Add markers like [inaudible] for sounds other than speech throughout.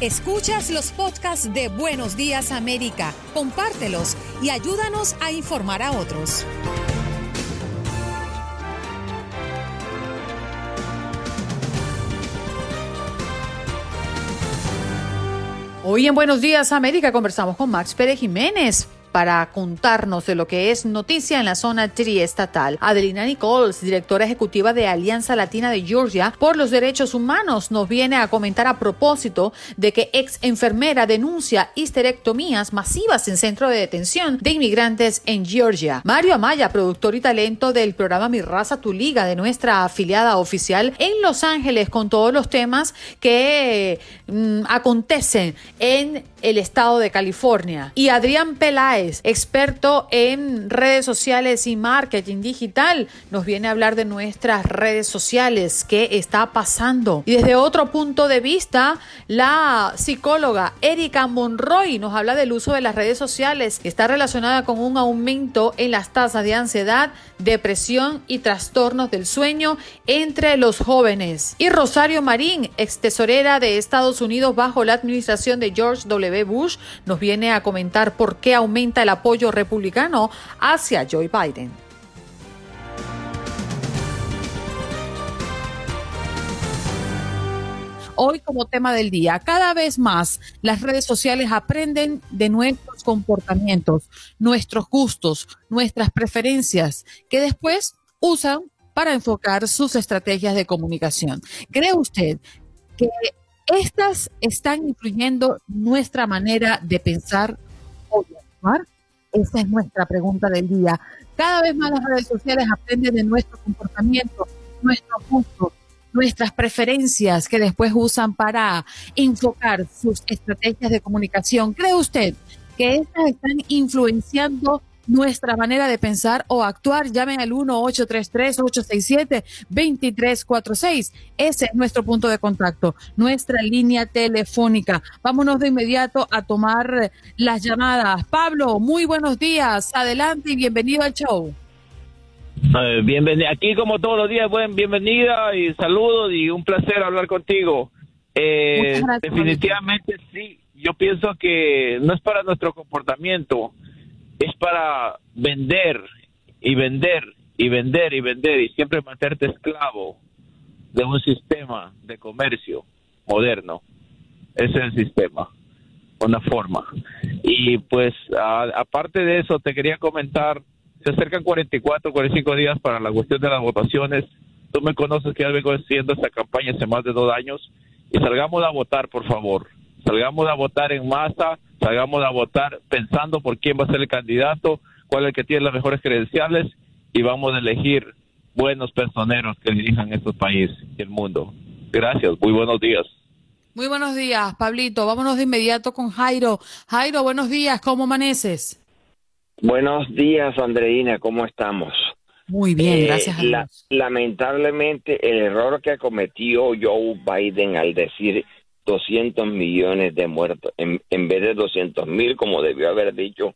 Escuchas los podcasts de Buenos Días América, compártelos y ayúdanos a informar a otros. Hoy en Buenos Días América conversamos con Max Pérez Jiménez para contarnos de lo que es noticia en la zona triestatal. Adelina Nichols, directora ejecutiva de Alianza Latina de Georgia por los Derechos Humanos, nos viene a comentar a propósito de que ex enfermera denuncia histerectomías masivas en centro de detención de inmigrantes en Georgia. Mario Amaya, productor y talento del programa Mi Raza Tu Liga de nuestra afiliada oficial en Los Ángeles con todos los temas que mm, acontecen en el estado de California. Y Adrián Peláez, experto en redes sociales y marketing digital, nos viene a hablar de nuestras redes sociales, qué está pasando. Y desde otro punto de vista, la psicóloga Erika Monroy nos habla del uso de las redes sociales, que está relacionada con un aumento en las tasas de ansiedad, depresión y trastornos del sueño entre los jóvenes. Y Rosario Marín, ex tesorera de Estados Unidos bajo la administración de George W. Bush nos viene a comentar por qué aumenta el apoyo republicano hacia Joe Biden. Hoy como tema del día, cada vez más las redes sociales aprenden de nuestros comportamientos, nuestros gustos, nuestras preferencias, que después usan para enfocar sus estrategias de comunicación. ¿Cree usted que estas están influyendo nuestra manera de pensar o de actuar. Esa es nuestra pregunta del día. Cada vez más las redes sociales aprenden de nuestro comportamiento, nuestros gustos, nuestras preferencias que después usan para enfocar sus estrategias de comunicación. ¿Cree usted que estas están influenciando nuestra manera de pensar o actuar. Llamen al 1-833-867-2346. Ese es nuestro punto de contacto, nuestra línea telefónica. Vámonos de inmediato a tomar las llamadas. Pablo, muy buenos días. Adelante y bienvenido al show. Eh, bienvenido. Aquí como todos los días, buen bienvenida y saludos y un placer hablar contigo. Eh, definitivamente sí, yo pienso que no es para nuestro comportamiento, es para vender y vender y vender y vender y siempre mantenerte esclavo de un sistema de comercio moderno. Ese es el sistema, una forma. Y pues aparte de eso, te quería comentar, se acercan 44, 45 días para la cuestión de las votaciones. Tú me conoces que ya vengo haciendo esta campaña hace más de dos años y salgamos a votar, por favor. Salgamos a votar en masa salgamos a votar pensando por quién va a ser el candidato, cuál es el que tiene las mejores credenciales y vamos a elegir buenos personeros que dirijan estos países y el mundo. Gracias, muy buenos días. Muy buenos días, Pablito. Vámonos de inmediato con Jairo. Jairo, buenos días, ¿cómo amaneces? Buenos días, Andreina, ¿cómo estamos? Muy bien, eh, gracias a lamentablemente, el error que cometió Joe Biden al decir 200 millones de muertos en, en vez de 200 mil, como debió haber dicho,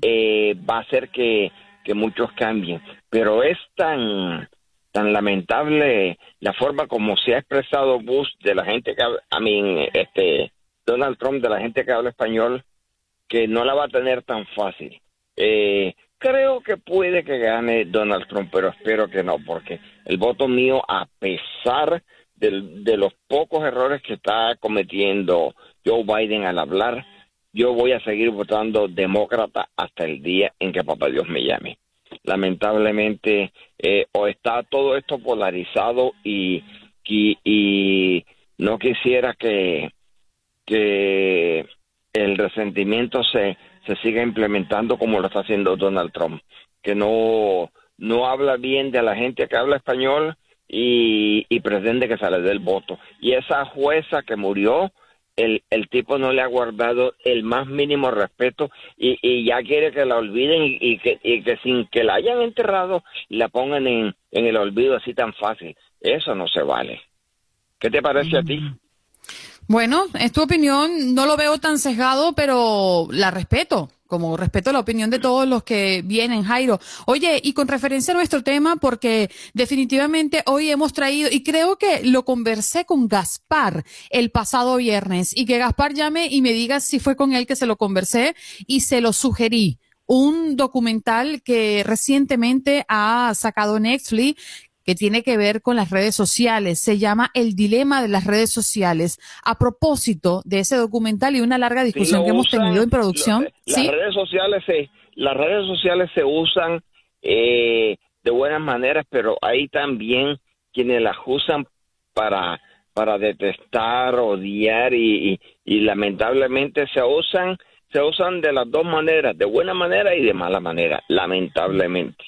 eh, va a hacer que, que muchos cambien. Pero es tan, tan lamentable la forma como se ha expresado Bush de la gente que a mí, este, Donald Trump de la gente que habla español, que no la va a tener tan fácil. Eh, creo que puede que gane Donald Trump, pero espero que no, porque el voto mío, a pesar de, los pocos errores que está cometiendo Joe Biden al hablar, yo voy a seguir votando demócrata hasta el día en que papá Dios me llame. Lamentablemente, eh, o está todo esto polarizado y, y, no quisiera que, que el resentimiento se, se siga implementando como lo está haciendo Donald Trump, que no, no habla bien de la gente que habla español y, pretende que se le dé el voto. Y esa jueza que murió, el, el tipo no le ha guardado el más mínimo respeto y, y ya quiere que la olviden y, que, y que sin que la hayan enterrado la pongan en, en el olvido así tan fácil. Eso no se vale. ¿Qué te parece a ti? Bueno, es tu opinión, no lo veo tan sesgado, pero la respeto como respeto la opinión de todos los que vienen, Jairo. Oye, y con referencia a nuestro tema, porque definitivamente hoy hemos traído, y creo que lo conversé con Gaspar el pasado viernes, y que Gaspar llame y me diga si fue con él que se lo conversé y se lo sugerí un documental que recientemente ha sacado Netflix que tiene que ver con las redes sociales. Se llama El dilema de las redes sociales. A propósito de ese documental y una larga discusión que hemos tenido en producción. las redes sociales se, las redes sociales se usan eh, de buenas maneras, pero hay también quienes las usan para para detestar, odiar y, y lamentablemente se usan se usan de las dos maneras, de buena manera y de mala manera, lamentablemente.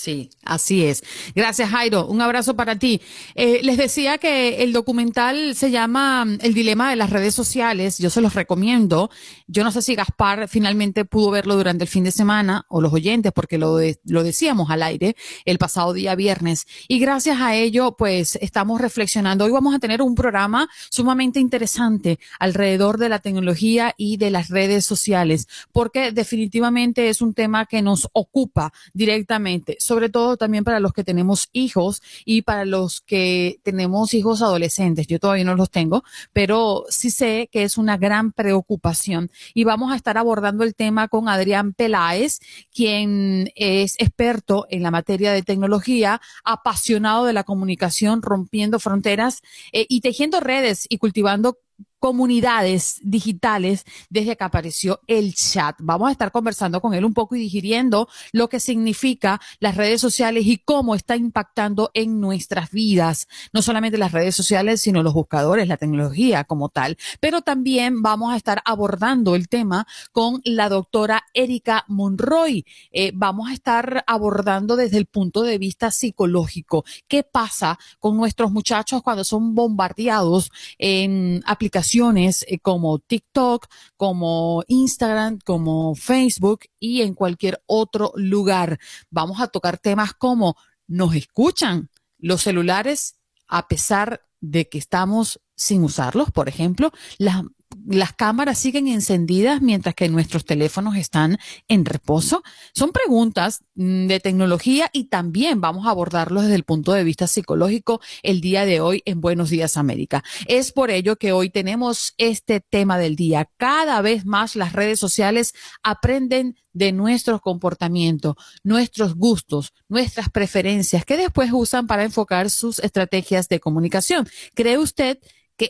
Sí, así es. Gracias, Jairo. Un abrazo para ti. Eh, les decía que el documental se llama mm, El dilema de las redes sociales. Yo se los recomiendo. Yo no sé si Gaspar finalmente pudo verlo durante el fin de semana o los oyentes, porque lo, lo decíamos al aire el pasado día viernes. Y gracias a ello, pues estamos reflexionando. Hoy vamos a tener un programa sumamente interesante alrededor de la tecnología y de las redes sociales, porque definitivamente es un tema que nos ocupa directamente sobre todo también para los que tenemos hijos y para los que tenemos hijos adolescentes. Yo todavía no los tengo, pero sí sé que es una gran preocupación. Y vamos a estar abordando el tema con Adrián Peláez, quien es experto en la materia de tecnología, apasionado de la comunicación, rompiendo fronteras eh, y tejiendo redes y cultivando comunidades digitales desde que apareció el chat. Vamos a estar conversando con él un poco y digiriendo lo que significa las redes sociales y cómo está impactando en nuestras vidas. No solamente las redes sociales, sino los buscadores, la tecnología como tal. Pero también vamos a estar abordando el tema con la doctora Erika Monroy. Eh, vamos a estar abordando desde el punto de vista psicológico. ¿Qué pasa con nuestros muchachos cuando son bombardeados en aplicaciones eh, como TikTok, como Instagram, como Facebook y en cualquier otro lugar. Vamos a tocar temas como nos escuchan los celulares a pesar de que estamos sin usarlos, por ejemplo, las las cámaras siguen encendidas mientras que nuestros teléfonos están en reposo? Son preguntas mm, de tecnología y también vamos a abordarlos desde el punto de vista psicológico el día de hoy en Buenos Días América. Es por ello que hoy tenemos este tema del día. Cada vez más las redes sociales aprenden de nuestro comportamiento, nuestros gustos, nuestras preferencias, que después usan para enfocar sus estrategias de comunicación. ¿Cree usted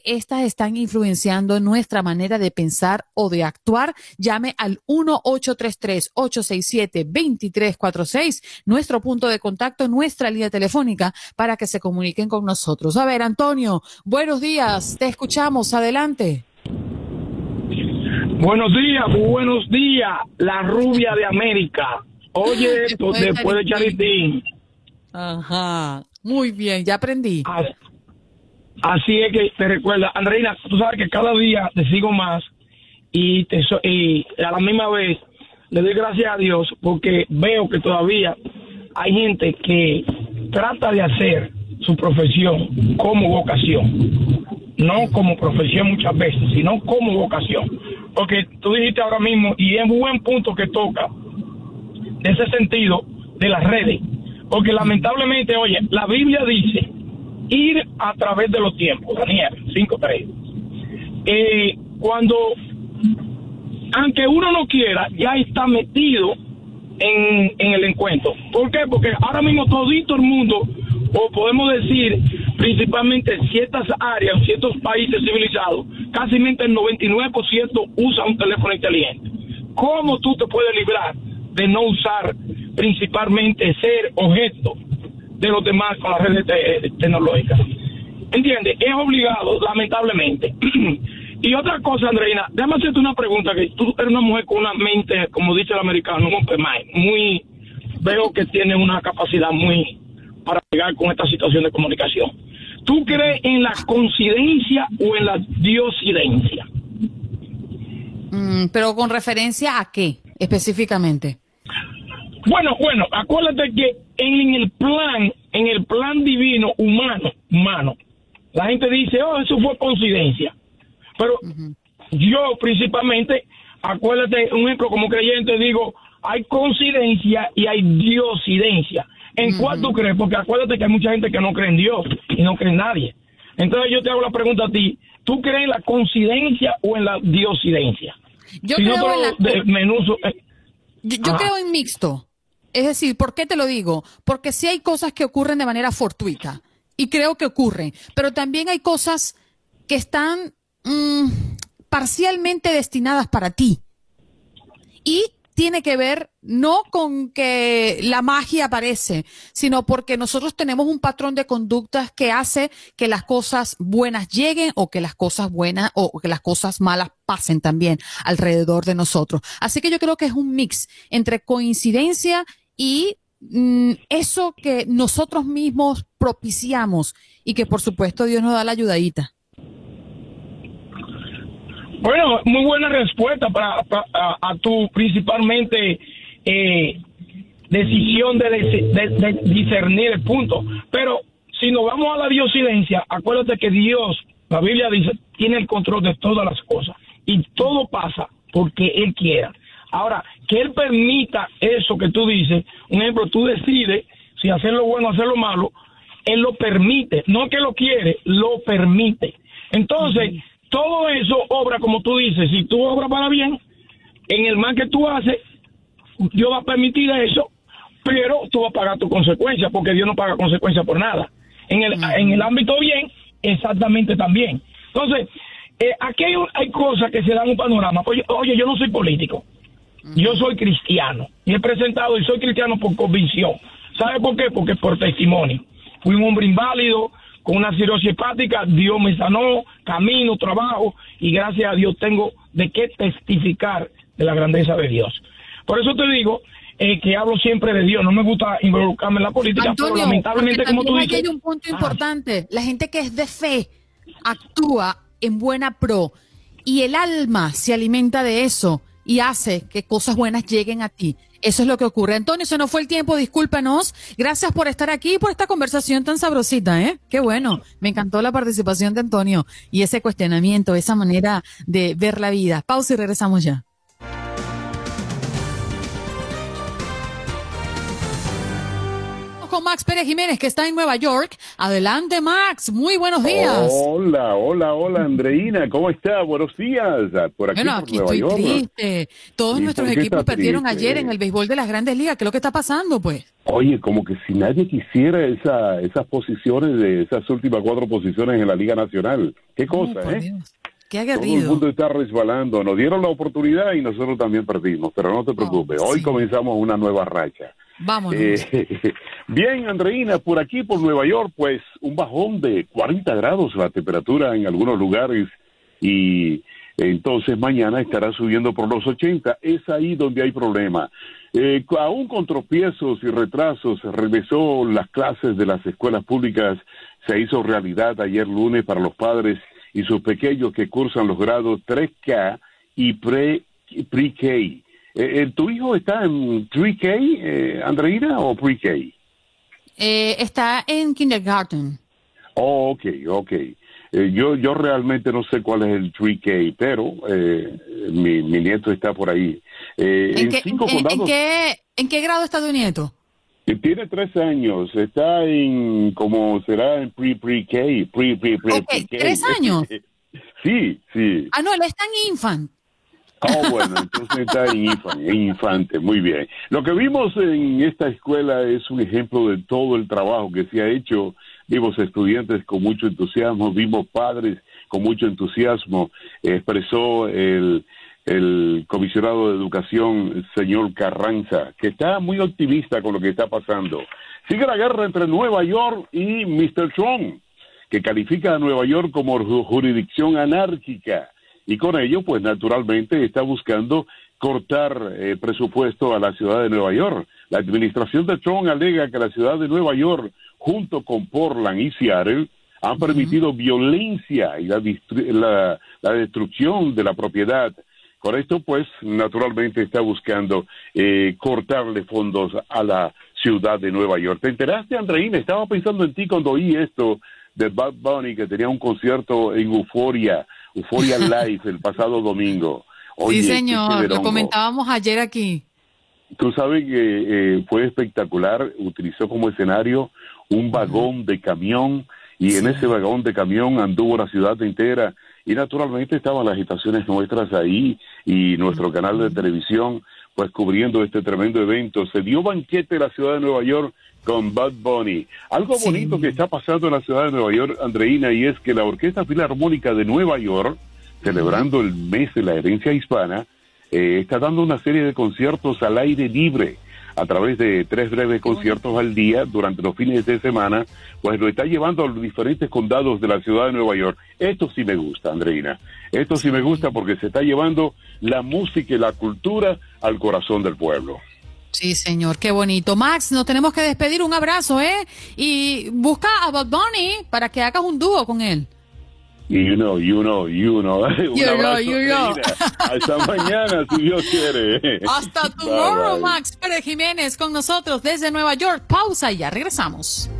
estas están influenciando nuestra manera de pensar o de actuar, llame al 1-833-867-2346, nuestro punto de contacto, nuestra línea telefónica, para que se comuniquen con nosotros. A ver, Antonio, buenos días, te escuchamos, adelante. Buenos días, buenos días, la rubia de América. Oye [laughs] esto después de Charitín. Ajá, muy bien, ya aprendí. Así es que te recuerda, Andreina, tú sabes que cada día te sigo más y, te y a la misma vez le doy gracias a Dios porque veo que todavía hay gente que trata de hacer su profesión como vocación, no como profesión muchas veces, sino como vocación. Porque tú dijiste ahora mismo, y es un buen punto que toca, de ese sentido de las redes, porque lamentablemente, oye, la Biblia dice ir a través de los tiempos, Daniel 5.3. Eh, cuando, aunque uno no quiera, ya está metido en, en el encuentro. ¿Por qué? Porque ahora mismo todito el mundo, o podemos decir principalmente en ciertas áreas, ciertos países civilizados, casi el 99% usa un teléfono inteligente. ¿Cómo tú te puedes librar de no usar principalmente ser objeto de los demás con las redes tecnológicas. ¿Entiendes? Es obligado, lamentablemente. [clears throat] y otra cosa, Andreina, déjame hacerte una pregunta, que tú eres una mujer con una mente, como dice el americano, muy, veo que tiene una capacidad muy para llegar con esta situación de comunicación. ¿Tú crees en la coincidencia o en la diosidencia? Mm, pero con referencia a qué específicamente? Bueno, bueno, acuérdate que en el plan, en el plan divino humano, humano, la gente dice, oh, eso fue coincidencia. Pero yo principalmente, acuérdate, un ejemplo como creyente digo, hay coincidencia y hay diosidencia. ¿En cuál tú crees? Porque acuérdate que hay mucha gente que no cree en Dios y no cree en nadie. Entonces yo te hago la pregunta a ti, ¿tú crees en la coincidencia o en la diosidencia? Yo creo en la... Eh, yo, creo en mixto. Es decir, ¿por qué te lo digo? Porque sí hay cosas que ocurren de manera fortuita y creo que ocurren, pero también hay cosas que están mm, parcialmente destinadas para ti. Y tiene que ver no con que la magia aparece, sino porque nosotros tenemos un patrón de conductas que hace que las cosas buenas lleguen o que las cosas buenas o que las cosas malas pasen también alrededor de nosotros. Así que yo creo que es un mix entre coincidencia y mm, eso que nosotros mismos propiciamos y que por supuesto Dios nos da la ayudadita. Bueno, muy buena respuesta para, a, tu principalmente eh, decisión de, discernir el punto. Pero si nos vamos a la diosidencia, acuérdate que Dios, la Biblia dice, tiene el control de todas las cosas y todo pasa porque Él quiera. Ahora, que Él permita eso que tú dices, un ejemplo, tú decides si hacer lo bueno o hacer lo malo, Él lo permite, no que lo quiere, lo permite. Entonces, todo eso obra como tú dices, si tú obras para bien, en el mal que tú haces, Dios va a permitir eso, pero tú vas a pagar tu consecuencia, porque Dios no paga consecuencias por nada. En el, en el ámbito bien, exactamente también. Entonces, eh, aquí hay, cosas que se dan un panorama. Oye, oye, yo no soy político, yo soy cristiano, y he presentado y soy cristiano por convicción. ¿Sabe por qué? Porque por testimonio. Fui un hombre inválido, con una cirrosis hepática, Dios me sanó, camino, trabajo y gracias a Dios tengo de qué testificar de la grandeza de Dios. Por eso te digo eh, que hablo siempre de Dios, no me gusta involucrarme en la política, pero lamentablemente como tú dices... hay un punto ah. importante, la gente que es de fe actúa en buena pro y el alma se alimenta de eso y hace que cosas buenas lleguen a ti. Eso es lo que ocurre. Antonio, se nos fue el tiempo, discúlpanos. Gracias por estar aquí y por esta conversación tan sabrosita, ¿eh? Qué bueno. Me encantó la participación de Antonio y ese cuestionamiento, esa manera de ver la vida. Pausa y regresamos ya. Max Pérez Jiménez, que está en Nueva York. Adelante, Max. Muy buenos días. Hola, hola, hola, Andreina. ¿Cómo está? Buenos días. Por aquí, bueno, aquí estoy triste. Todos nuestros equipos perdieron ayer en el béisbol de las grandes ligas. ¿Qué es lo que está pasando, pues? Oye, como que si nadie quisiera esa, esas posiciones, de esas últimas cuatro posiciones en la Liga Nacional. Qué cosa, ¿eh? Qué aguerrido. Todo el mundo está resbalando. Nos dieron la oportunidad y nosotros también perdimos, pero no te preocupes. Hoy comenzamos una nueva racha. Vámonos. Eh, [laughs] bien, Andreina, por aquí, por Nueva York, pues un bajón de 40 grados la temperatura en algunos lugares y entonces mañana estará subiendo por los 80. Es ahí donde hay problema. Eh, aún con tropiezos y retrasos, regresó las clases de las escuelas públicas, se hizo realidad ayer lunes para los padres y sus pequeños que cursan los grados 3K y pre-K. Eh, eh, ¿Tu hijo está en pre-K, eh, Andreina, o pre-K? Eh, está en kindergarten. Oh, ok, ok. yo, yo realmente no sé cuál es el pre-K, pero mi, mi nieto está por ahí. ¿En, qué, en, qué, ¿En qué grado está tu nieto? Tiene tres años, está en, como será en pre-pre-K, pre-pre-pre-K. ¿Tres años? [laughs] sí, sí. Ah, no, él está en infant. Oh, bueno, entonces está en infante, infante, muy bien. Lo que vimos en esta escuela es un ejemplo de todo el trabajo que se ha hecho. Vimos estudiantes con mucho entusiasmo, vimos padres con mucho entusiasmo. Expresó el, el comisionado de educación, señor Carranza, que está muy optimista con lo que está pasando. Sigue la guerra entre Nueva York y Mr. Trump, que califica a Nueva York como jurisdicción anárquica y con ello, pues naturalmente está buscando cortar eh, presupuesto a la ciudad de Nueva York. La administración de Trump alega que la ciudad de Nueva York, junto con Portland y Seattle, han permitido violencia y la, la, destrucción de la propiedad. Con esto, pues, naturalmente está buscando eh, cortarle fondos a la ciudad de Nueva York. ¿Te enteraste, Andreina? Estaba pensando en ti cuando oí esto de Bad Bunny, que tenía un concierto en Euforia Euphoria [laughs] Live el pasado domingo. sí, señor, lo comentábamos ayer aquí. Tú sabes que eh, fue espectacular, utilizó como escenario un vagón de camión y en ese vagón de camión anduvo la ciudad entera y naturalmente estaban las agitaciones nuestras ahí y nuestro canal de televisión pues cubriendo este tremendo evento. Se dio banquete en la ciudad de Nueva York con Bud Bunny. Algo bonito que está pasando en la ciudad de Nueva York, Andreina, y es que la Orquesta Filarmónica de Nueva York, celebrando el mes de la herencia hispana, eh, está dando una serie de conciertos al aire libre a través de tres breves conciertos al día durante los fines de semana, pues lo está llevando a los diferentes condados de la ciudad de Nueva York. Esto sí me gusta, Andreina. Esto sí me gusta porque se está llevando la música y la cultura al corazón del pueblo. Sí, señor, qué bonito. Max, nos tenemos que despedir. Un abrazo, ¿eh? Y busca a Bob Bunny para que hagas un dúo con él. You know, you know, you know. [laughs] Un you know, you know. Hasta mañana, si Dios quiere. Hasta tomorrow, Max Pérez Jiménez con nosotros desde Nueva York. Pausa y ya regresamos.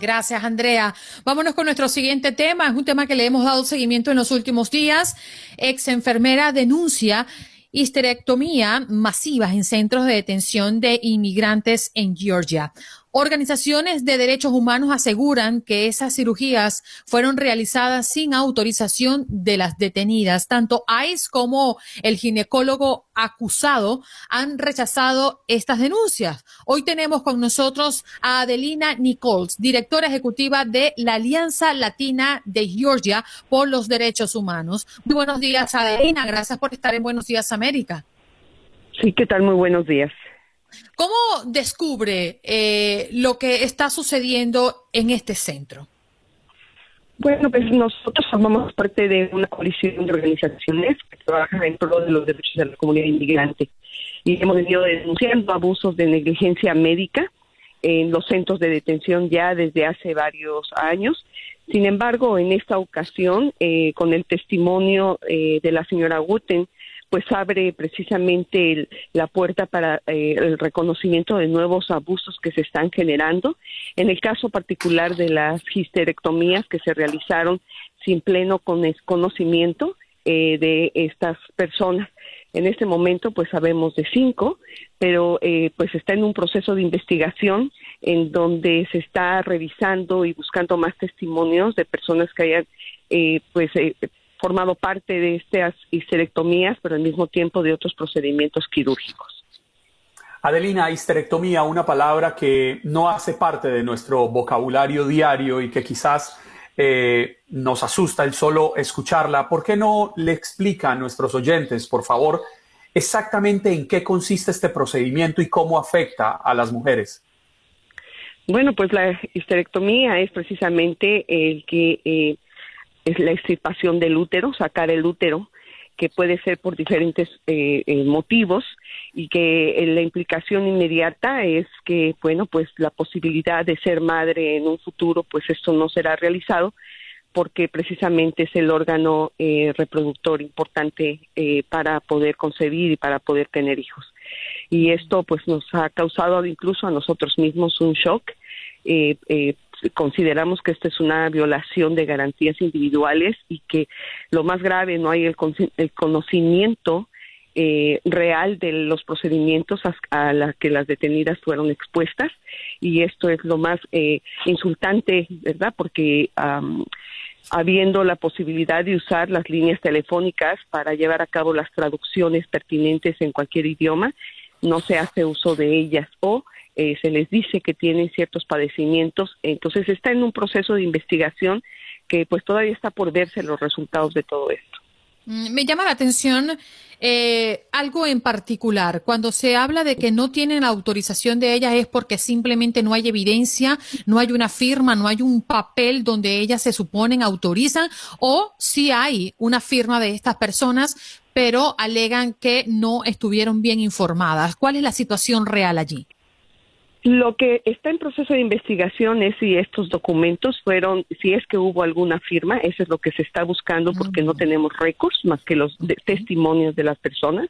Gracias, Andrea. Vámonos con nuestro siguiente tema. Es un tema que le hemos dado seguimiento en los últimos días. Ex enfermera denuncia histerectomía masivas en centros de detención de inmigrantes en Georgia. Organizaciones de derechos humanos aseguran que esas cirugías fueron realizadas sin autorización de las detenidas. Tanto ICE como el ginecólogo acusado han rechazado estas denuncias. Hoy tenemos con nosotros a Adelina Nichols, directora ejecutiva de la Alianza Latina de Georgia por los Derechos Humanos. Muy buenos días, Adelina. Gracias por estar en Buenos Días, América. Sí, ¿qué tal? Muy buenos días. ¿Cómo descubre eh, lo que está sucediendo en este centro? Bueno, pues nosotros formamos parte de una coalición de organizaciones que trabajan en pro de los derechos de la comunidad inmigrante y hemos venido denunciando abusos de negligencia médica en los centros de detención ya desde hace varios años. Sin embargo, en esta ocasión, eh, con el testimonio eh, de la señora Guten, pues abre precisamente la puerta para eh, el reconocimiento de nuevos abusos que se están generando. En el caso particular de las histerectomías que se realizaron sin pleno conocimiento eh, de estas personas. En este momento, pues sabemos de cinco, pero eh, pues está en un proceso de investigación en donde se está revisando y buscando más testimonios de personas que hayan eh, pues eh, formado parte de estas histerectomías, pero al mismo tiempo de otros procedimientos quirúrgicos. Adelina, histerectomía, una palabra que no hace parte de nuestro vocabulario diario y que quizás eh, nos asusta el solo escucharla. ¿Por qué no le explica a nuestros oyentes, por favor, exactamente en qué consiste este procedimiento y cómo afecta a las mujeres? Bueno, pues la histerectomía es precisamente el que eh, es la extirpación del útero, sacar el útero, que puede ser por diferentes eh, eh, motivos y que eh, la implicación inmediata es que, bueno, pues la posibilidad de ser madre en un futuro, pues esto no será realizado porque precisamente es el órgano reproductor importante para poder concebir y para poder tener hijos. Y esto pues nos ha causado incluso a nosotros mismos un shock consideramos que esta es una violación de garantías individuales y que lo más grave no hay el, conocimiento eh, real de los procedimientos a, los que las detenidas fueron expuestas y esto es lo más eh, insultante, ¿verdad? Porque habiendo la posibilidad de usar las líneas telefónicas para llevar a cabo las traducciones pertinentes en cualquier idioma, no se hace uso de ellas o eh, se les dice que tienen ciertos padecimientos, entonces está en un proceso de investigación que pues todavía está por verse los resultados de todo esto. Mm, me llama la atención eh, algo en particular. Cuando se habla de que no tienen autorización de ellas es porque simplemente no hay evidencia, no hay una firma, no hay un papel donde ellas se suponen autorizan o si hay una firma de estas personas, pero alegan que no estuvieron bien informadas. ¿Cuál es la situación real allí? Lo que está en proceso de investigación es si estos documentos fueron, si es que hubo alguna firma, eso es lo que se está buscando porque no tenemos récords más que los testimonios de las personas.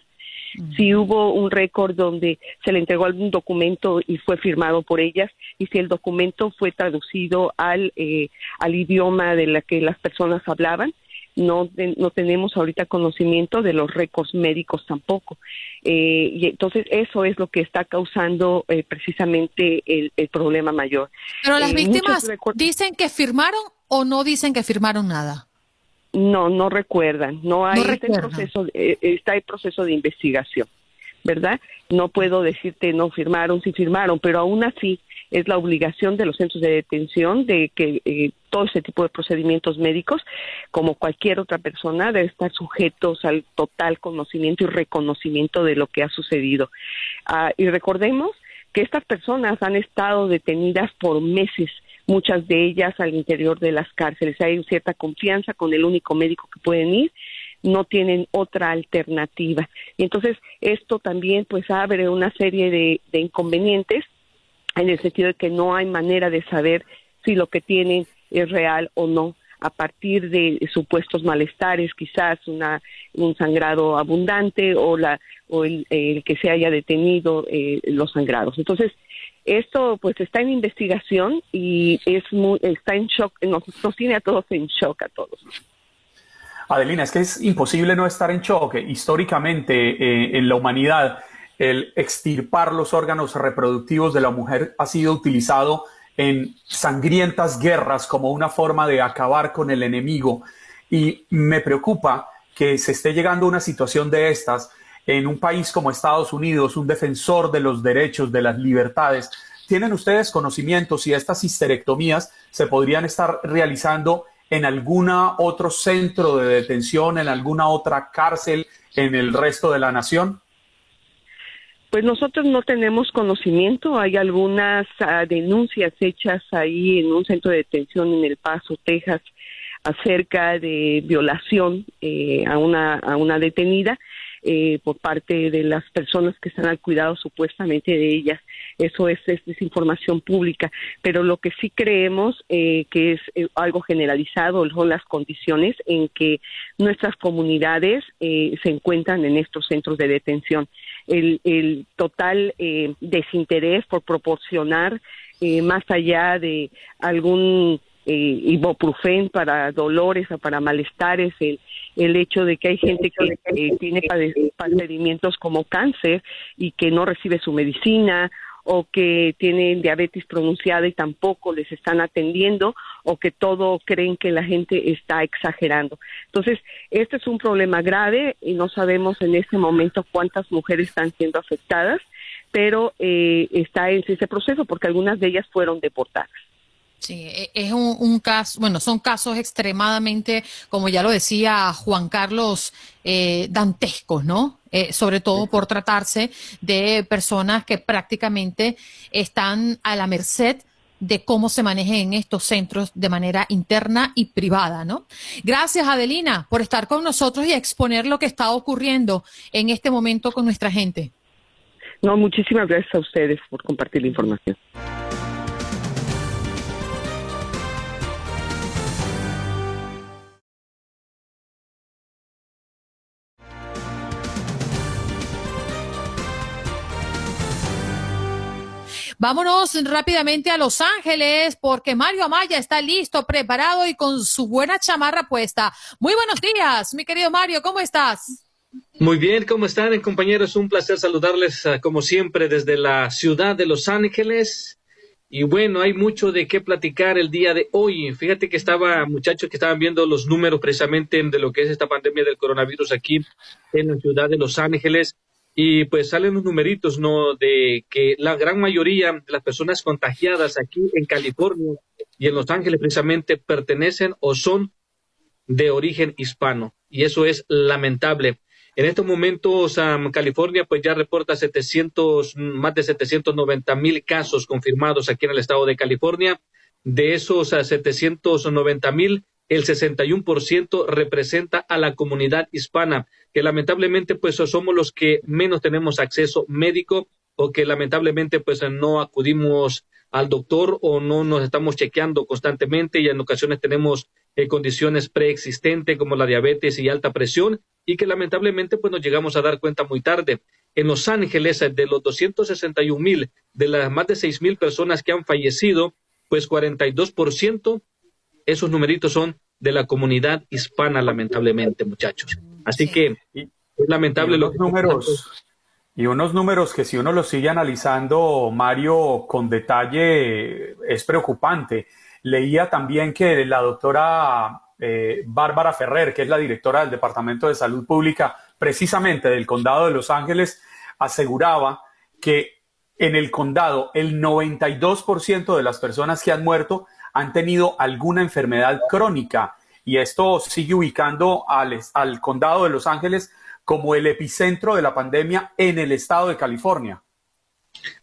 si hubo un récord donde se le entregó algún documento y fue firmado por ellas y si el documento fue traducido al, eh, al idioma de la que las personas hablaban. No, no tenemos ahorita conocimiento de los récords médicos tampoco. Eh, y entonces eso es lo que está causando eh, precisamente el, problema mayor. Pero las víctimas dicen que firmaron o no dicen que firmaron nada. No, no recuerdan. No hay este proceso, eh, está el proceso de investigación, ¿verdad? No puedo decirte no firmaron, sí firmaron, pero aún así es la obligación de los centros de detención de que eh, todo ese tipo de procedimientos médicos, como cualquier otra persona, debe estar sujetos al total conocimiento y reconocimiento de lo que ha sucedido. Ah, y recordemos que estas personas han estado detenidas por meses muchas de ellas al interior de las cárceles. Hay cierta confianza con el único médico que pueden ir, no tienen otra alternativa. Y entonces esto también pues abre una serie de, inconvenientes en el sentido de que no hay manera de saber si lo que tienen es real o no a partir de supuestos malestares, quizás una, un sangrado abundante o, la, o el, que se haya detenido eh, los sangrados. Entonces, esto pues está en investigación y es muy, está en shock, nos, tiene a todos en shock a todos. Adelina, es que es imposible no estar en shock. Históricamente eh, en la humanidad el extirpar los órganos reproductivos de la mujer ha sido utilizado en sangrientas guerras como una forma de acabar con el enemigo. Y me preocupa que se esté llegando a una situación de estas en un país como Estados Unidos, un defensor de los derechos, de las libertades. ¿Tienen ustedes conocimiento si estas histerectomías se podrían estar realizando en algún otro centro de detención, en alguna otra cárcel en el resto de la nación? Pues nosotros no tenemos conocimiento. Hay algunas ah, denuncias hechas ahí en un centro de detención en El Paso, Texas, acerca de violación eh, a, una, a una detenida eh, por parte de las personas que están al cuidado supuestamente de ellas. Eso es, es, información pública. Pero lo que sí creemos eh, que es eh, algo generalizado son las condiciones en que nuestras comunidades se encuentran en estos centros de detención. El, el total desinterés por proporcionar más allá de algún eh, ibuprofen para dolores o para malestares, el, el hecho de que hay gente que tiene padecimientos como cáncer y que no recibe su medicina o que tienen diabetes pronunciada y tampoco les están atendiendo o que todo creen que la gente está exagerando. Entonces, este es un problema grave y no sabemos en este momento cuántas mujeres están siendo afectadas, pero eh, está en ese proceso porque algunas de ellas fueron deportadas. Sí, e, es un, caso, bueno, son casos extremadamente, como ya lo decía Juan Carlos, eh, dantescos, ¿no? Eh, sobre todo por tratarse de personas que prácticamente están a la merced de cómo se manejen en estos centros de manera interna y privada, ¿no? Gracias, Adelina, por estar con nosotros y exponer lo que está ocurriendo en este momento con nuestra gente. No, muchísimas gracias a ustedes por compartir la información. Vámonos rápidamente a Los Ángeles porque Mario Amaya está listo, preparado y con su buena chamarra puesta. Muy buenos días, mi querido Mario, ¿cómo estás? Muy bien, ¿cómo están compañeros? Un placer saludarles ah, como siempre desde la ciudad de Los Ángeles. Y bueno, hay mucho de qué platicar el día de hoy. Fíjate que estaba, muchachos que estaban viendo los números precisamente de lo que es esta pandemia del coronavirus aquí en la ciudad de Los Ángeles y pues salen los numeritos, ¿no? De que la gran mayoría de las personas contagiadas aquí en California y en Los Ángeles precisamente pertenecen o son de origen hispano. Y eso es lamentable. En estos momentos, California pues ya reporta 700, más de 790 mil casos confirmados aquí en el estado de California. De esos 790 mil, el 61% representa a la comunidad hispana, que lamentablemente pues somos los que menos tenemos acceso médico o que lamentablemente pues no acudimos al doctor o no nos estamos chequeando constantemente y en ocasiones tenemos eh, condiciones preexistentes como la diabetes y alta presión y que lamentablemente pues nos llegamos a dar cuenta muy tarde. En Los Ángeles, de los 261 mil, de las más de 6 mil personas que han fallecido, pues 42%, esos numeritos son de la comunidad hispana, lamentablemente, muchachos. Así que es lamentable los números. Y unos números que si uno los sigue analizando, Mario, con detalle, es preocupante. Leía también que la doctora eh, Bárbara Ferrer, que es la directora del Departamento de Salud Pública, precisamente del Condado de Los Ángeles, aseguraba que en el condado el 92% de las personas que han muerto han tenido alguna enfermedad crónica y esto sigue ubicando al, condado de Los Ángeles como el epicentro de la pandemia en el estado de California.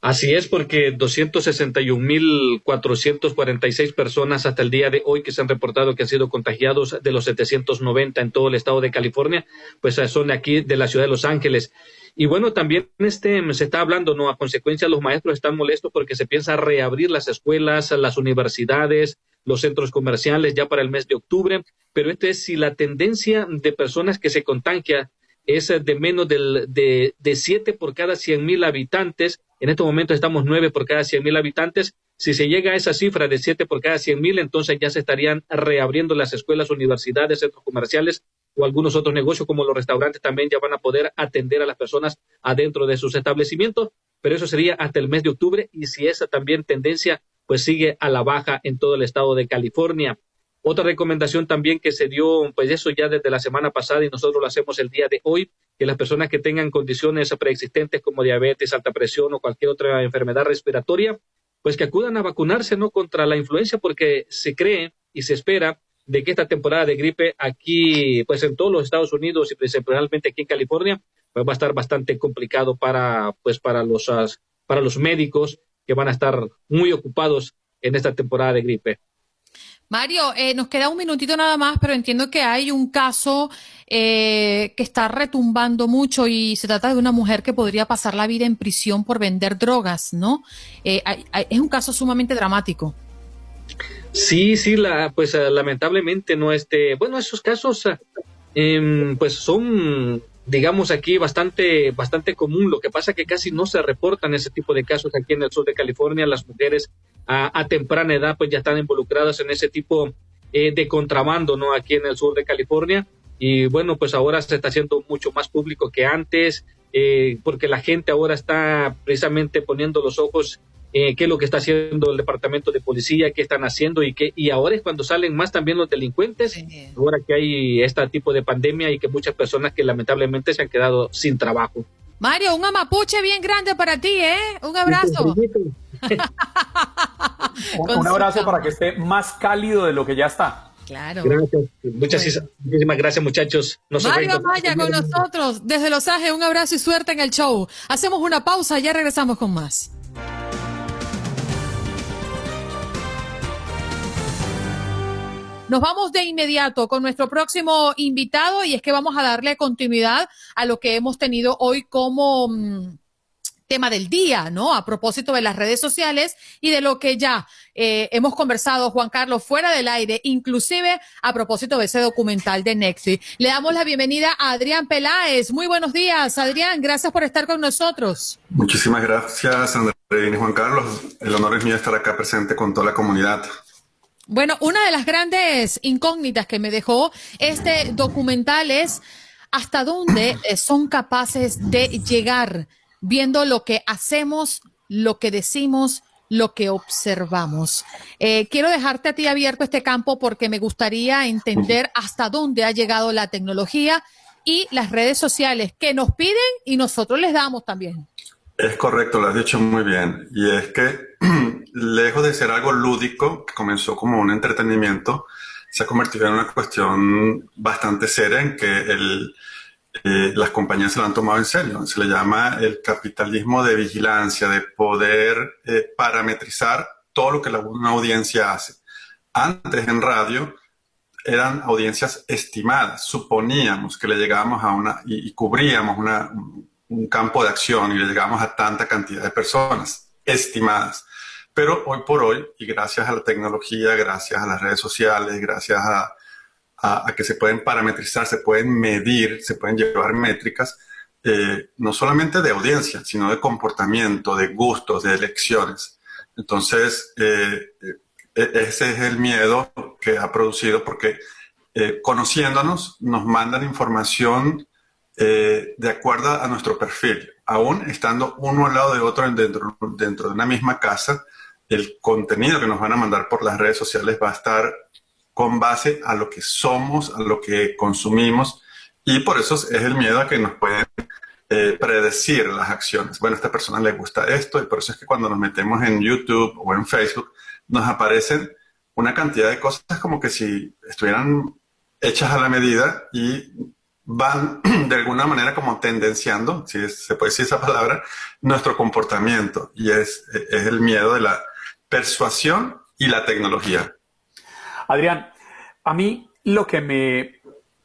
Así es, porque 261.446 personas hasta el día de hoy que se han reportado que han sido contagiados de los 790 en todo el estado de California, pues son aquí de la ciudad de Los Ángeles. Y bueno, también este se está hablando, ¿no? A consecuencia, los maestros están molestos porque se piensa reabrir las escuelas, las universidades, los centros comerciales ya para el mes de octubre. Pero esto es si la tendencia de personas que se contagian es de menos del, de, de 7 por cada 100 mil habitantes. En estos momentos estamos 9 por cada 100 mil habitantes. Si se llega a esa cifra de 7 por cada 100 mil, entonces ya se estarían reabriendo las escuelas, universidades, centros comerciales o algunos otros negocios como los restaurantes también ya van a poder atender a las personas adentro de sus establecimientos, pero eso sería hasta el mes de octubre y si esa también tendencia pues sigue a la baja en todo el estado de California. Otra recomendación también que se dio, pues eso ya desde la semana pasada y nosotros lo hacemos el día de hoy, que las personas que tengan condiciones preexistentes como diabetes, alta presión o cualquier otra enfermedad respiratoria, pues que acudan a vacunarse no contra la influencia porque se cree y se espera de que esta temporada de gripe aquí, pues en todos los Estados Unidos y principalmente aquí en California, pues va a estar bastante complicado para, pues para los, para los médicos que van a estar muy ocupados en esta temporada de gripe. Mario, eh, nos queda un minutito nada más, pero entiendo que hay un caso eh, que está retumbando mucho y se trata de una mujer que podría pasar la vida en prisión por vender drogas, ¿no? Eh, es un caso sumamente dramático. Sí, sí, la, pues lamentablemente no este, bueno, esos casos em, pues son digamos aquí bastante bastante común. Lo que pasa es que casi no se reportan ese tipo de casos aquí en el sur de California. Las mujeres a, temprana edad pues ya están involucradas en ese tipo eh, de contrabando, ¿no? Aquí en el sur de California. Y bueno, pues ahora se está haciendo mucho más público que antes, eh, porque la gente ahora está precisamente poniendo los ojos eh, qué es lo que está haciendo el departamento de policía, qué están haciendo y qué, y ahora es cuando salen más también los delincuentes, ahora que hay este tipo de pandemia y que muchas personas que lamentablemente se han quedado sin trabajo. Mario, un amapuche bien grande para ti, ¿eh? Un abrazo. [laughs] un abrazo para que esté más cálido de lo que ya está. Claro. Gracias. Muchas, muchísimas gracias, muchachos. Mario Maya con nosotros desde Los Ángeles. Un abrazo y suerte en el show. Hacemos una pausa, ya regresamos con más. Nos vamos de inmediato con nuestro próximo invitado y es que vamos a darle continuidad a lo que hemos tenido hoy como mm, tema del día, ¿no? A propósito de las redes sociales y de lo que ya eh, hemos conversado, Juan Carlos, fuera del aire, inclusive a propósito de ese documental de Nexi. Le damos la bienvenida a Adrián Peláez. Muy buenos días, Adrián. Gracias por estar con nosotros. Muchísimas gracias, Andrés y Juan Carlos. El honor es mío estar acá presente con toda la comunidad. Bueno, una de las grandes incógnitas que me dejó este documental es hasta dónde eh, son capaces de llegar viendo lo que hacemos, lo que decimos, lo que observamos. Eh, quiero dejarte a ti abierto este campo porque me gustaría entender hasta dónde ha llegado la tecnología y las redes sociales que nos piden y nosotros les damos también. Es correcto, lo has dicho muy bien. Y es que, [clears throat] lejos de ser algo lúdico, que comenzó como un entretenimiento, se ha convertido en una cuestión bastante seria en que eh, las compañías se lo han tomado en serio. Se le llama el capitalismo de vigilancia, de poder eh, parametrizar todo lo que la, una audiencia hace. Antes en radio eran audiencias estimadas, suponíamos que le llegábamos a una y cubríamos una, un campo de acción y le llegamos a tanta cantidad de personas estimadas. Pero hoy por hoy, y gracias a la tecnología, gracias a las redes sociales, gracias a, a, que se pueden parametrizar, se pueden medir, se pueden llevar métricas, eh, no solamente de audiencia, sino de comportamiento, de gustos, de elecciones. Entonces, eh, eh, ese es el miedo que ha producido porque conociéndonos nos mandan información de acuerdo a nuestro perfil. Aún estando uno al lado de otro dentro, dentro de una misma casa, el contenido que nos van a mandar por las redes sociales va a estar con base a lo que somos, a lo que consumimos, y por eso es el miedo a que nos pueden eh, predecir las acciones. Bueno, a esta persona le gusta esto, y por eso es que cuando nos metemos en YouTube o en Facebook, nos aparecen una cantidad de cosas como que si estuvieran hechas a la medida y van [clears throat] de alguna manera como tendenciando, si se puede decir esa palabra, nuestro comportamiento. Y es, es el miedo de la persuasión y la tecnología. Adrián, a mí lo que me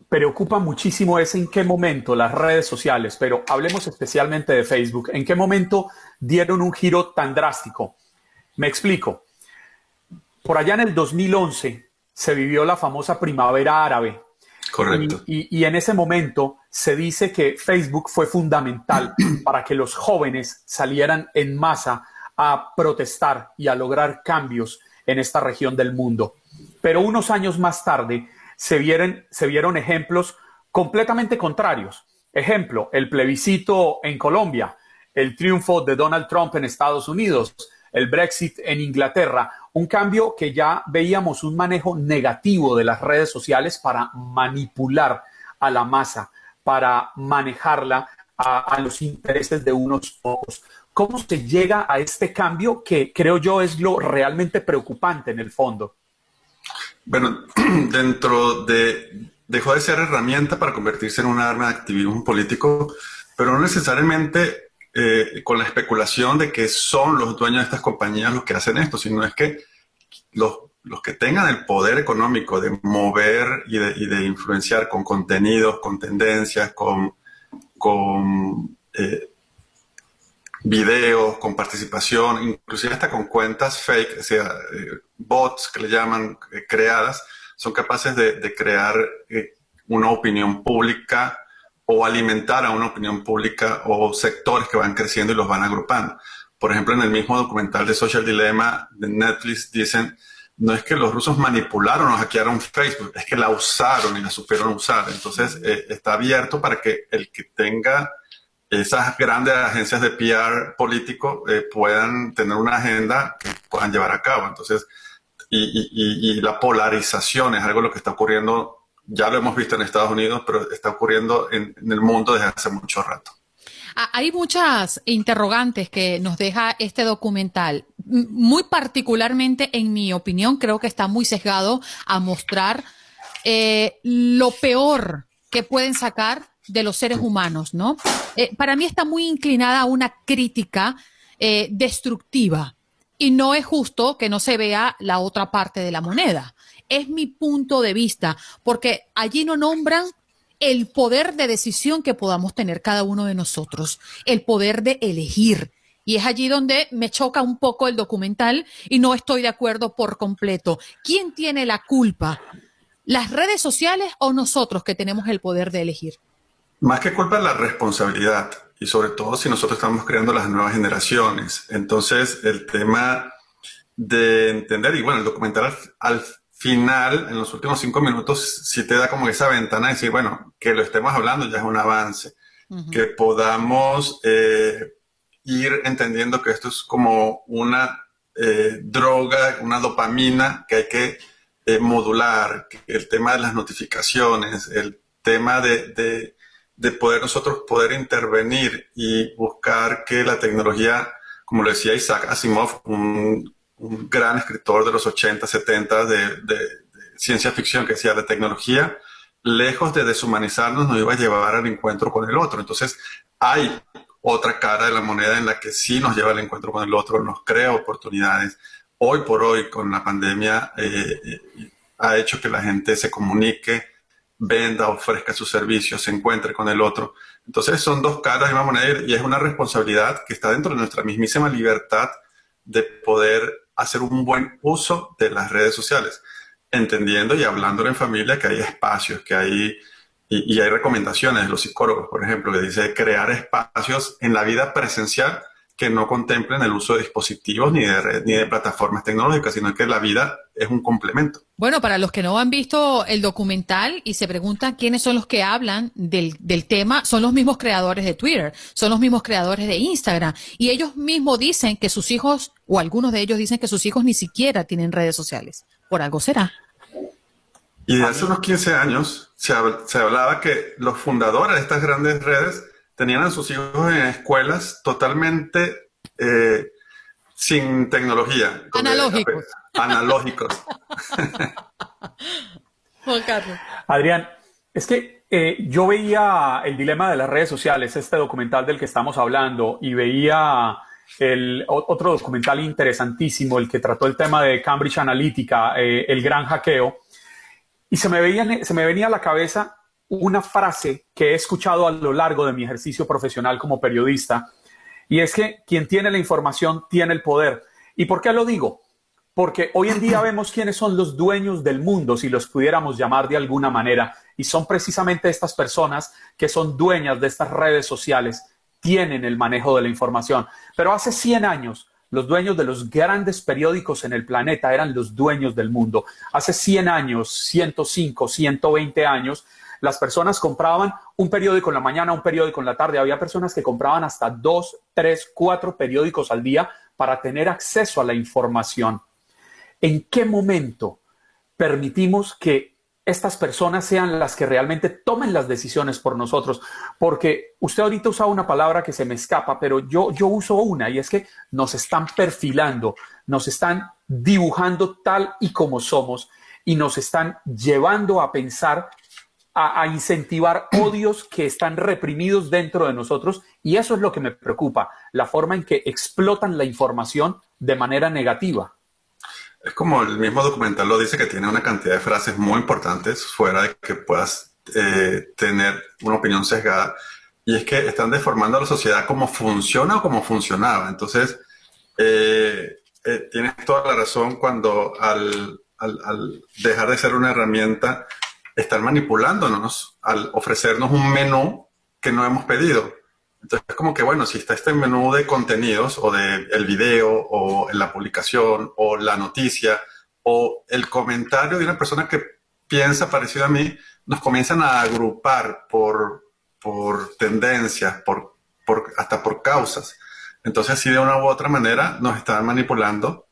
preocupa muchísimo es en qué momento las redes sociales, pero hablemos especialmente de Facebook, en qué momento dieron un giro tan drástico. Me explico. Por allá en el 2011 se vivió la famosa primavera árabe. Correcto. Y, y, en ese momento se dice que Facebook fue fundamental [clears throat] para que los jóvenes salieran en masa a protestar y a lograr cambios en esta región del mundo. Pero unos años más tarde se, vieron, se vieron ejemplos completamente contrarios. Ejemplo, el plebiscito en Colombia, el triunfo de Donald Trump en Estados Unidos, el Brexit en Inglaterra, un cambio que ya veíamos un manejo negativo de las redes sociales para manipular a la masa, para manejarla a, los intereses de unos pocos. ¿Cómo se llega a este cambio que creo yo es lo realmente preocupante en el fondo? Bueno, [clears throat] dentro de, dejó de ser herramienta para convertirse en un arma de activismo político, pero no necesariamente eh, con la especulación de que son los dueños de estas compañías los que hacen esto, sino es que los, los que tengan el poder económico de mover y de, y de influenciar con contenidos, con tendencias, con, con eh, videos, con participación, inclusive hasta con cuentas fake, o sea, eh, bots que le llaman creadas, son capaces de, crear una opinión pública o alimentar a una opinión pública o sectores que van creciendo y los van agrupando. Por ejemplo, en el mismo documental de Social Dilemma de Netflix dicen, no es que los rusos manipularon o hackearon Facebook, es que la usaron y la supieron usar. Entonces, está abierto para que el que tenga esas grandes agencias de PR político eh, puedan tener una agenda que puedan llevar a cabo. Entonces, y, la polarización es algo lo que está ocurriendo, ya lo hemos visto en Estados Unidos, pero está ocurriendo en, el mundo desde hace mucho rato. Ah, hay muchas interrogantes que nos deja este documental. Muy particularmente, en mi opinión, creo que está muy sesgado a mostrar eh, lo peor que pueden sacar de los seres humanos, ¿no? Eh, para mí está muy inclinada a una crítica eh, destructiva y no es justo que no se vea la otra parte de la moneda. Es mi punto de vista, porque allí no nombran el poder de decisión que podamos tener cada uno de nosotros, el poder de elegir. Y es allí donde me choca un poco el documental y no estoy de acuerdo por completo. ¿Quién tiene la culpa? ¿Las redes sociales o nosotros que tenemos el poder de elegir? Más que culpa, la responsabilidad. Y sobre todo si nosotros estamos creando las nuevas generaciones. Entonces, el tema de entender, y bueno, el documental al, final, en los últimos cinco minutos, sí te da como esa ventana de decir, bueno, que lo estemos hablando ya es un avance. Que podamos eh, ir entendiendo que esto es como una eh, droga, una dopamina que hay que eh, modular, el tema de las notificaciones, el tema de de poder nosotros poder intervenir y buscar que la tecnología, como lo decía Isaac Asimov, un, gran escritor de los 80, 70 de, de, ciencia ficción, que decía, la tecnología, lejos de deshumanizarnos, nos iba a llevar al encuentro con el otro. Entonces, hay otra cara de la moneda en la que sí nos lleva al encuentro con el otro, nos crea oportunidades. Hoy por hoy, con la pandemia, eh, eh, ha hecho que la gente se comunique venda, ofrezca sus servicios, se encuentre con el otro. Entonces son dos caras de una moneda y es una responsabilidad que está dentro de nuestra mismísima libertad de poder hacer un buen uso de las redes sociales, entendiendo y hablando en familia que hay espacios, que hay, y, y hay recomendaciones de los psicólogos, por ejemplo, que dice crear espacios en la vida presencial que no contemplen el uso de dispositivos ni de, ni de plataformas tecnológicas, sino que la vida es un complemento. Bueno, para los que no han visto el documental y se preguntan quiénes son los que hablan del, del tema, son los mismos creadores de Twitter, son los mismos creadores de Instagram, y ellos mismos dicen que sus hijos, o algunos de ellos dicen que sus hijos ni siquiera tienen redes sociales. Por algo será. Y de hace unos 15 años se, se hablaba que los fundadores de estas grandes redes tenían a sus hijos en escuelas totalmente eh, sin tecnología. Analógicos. [laughs] Analógicos. [laughs] Juan Carlos. Adrián, es que eh, yo veía el dilema de las redes sociales, este documental del que estamos hablando, y veía el otro documental interesantísimo, el que trató el tema de Cambridge Analytica, eh, el gran hackeo, y se me, veía, se me venía a la cabeza una frase que he escuchado a lo largo de mi ejercicio profesional como periodista, y es que quien tiene la información tiene el poder. ¿Y por qué lo digo? Porque hoy en día [laughs] vemos quiénes son los dueños del mundo, si los pudiéramos llamar de alguna manera, y son precisamente estas personas que son dueñas de estas redes sociales, tienen el manejo de la información. Pero hace 100 años, los dueños de los grandes periódicos en el planeta eran los dueños del mundo. Hace 100 años, 105, 120 años, las personas compraban un periódico en la mañana, un periódico en la tarde. Había personas que compraban hasta dos, tres, cuatro periódicos al día para tener acceso a la información. ¿En qué momento permitimos que estas personas sean las que realmente tomen las decisiones por nosotros? Porque usted ahorita usa una palabra que se me escapa, pero yo, yo uso una y es que nos están perfilando, nos están dibujando tal y como somos y nos están llevando a pensar a, incentivar [clears throat] odios que están reprimidos dentro de nosotros y eso es lo que me preocupa, la forma en que explotan la información de manera negativa. Es como el mismo documental lo dice que tiene una cantidad de frases muy importantes fuera de que puedas eh, tener una opinión sesgada y es que están deformando a la sociedad como funciona o como funcionaba. Entonces, eh, eh, tienes toda la razón cuando al, al dejar de ser una herramienta están manipulándonos al ofrecernos un menú que no hemos pedido. Entonces es como que, bueno, si está este menú de contenidos o de el video o la publicación o la noticia o el comentario de una persona que piensa parecido a mí, nos comienzan a agrupar por, por tendencias, por, por, hasta por causas. Entonces, si de una u otra manera nos están manipulando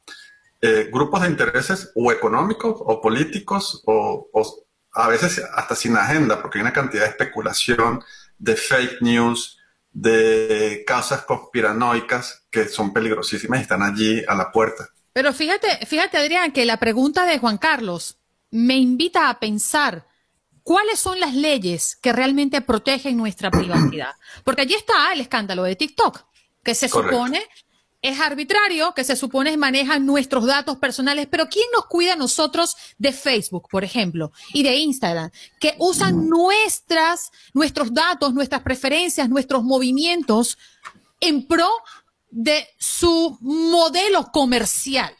eh, grupos de intereses o económicos o políticos o, o a veces hasta sin agenda, porque hay una cantidad de especulación, de fake news, de causas conspiranoicas que son peligrosísimas y están allí a la puerta. Pero fíjate, fíjate Adrián, que la pregunta de Juan Carlos me invita a pensar cuáles son las leyes que realmente protegen nuestra privacidad. Porque allí está el escándalo de TikTok, que se supone es arbitrario, que se supone manejan nuestros datos personales, pero ¿quién nos cuida a nosotros de Facebook, por ejemplo, y de Instagram, que usan nuestras, nuestros datos, nuestras preferencias, nuestros movimientos en pro de su modelo comercial?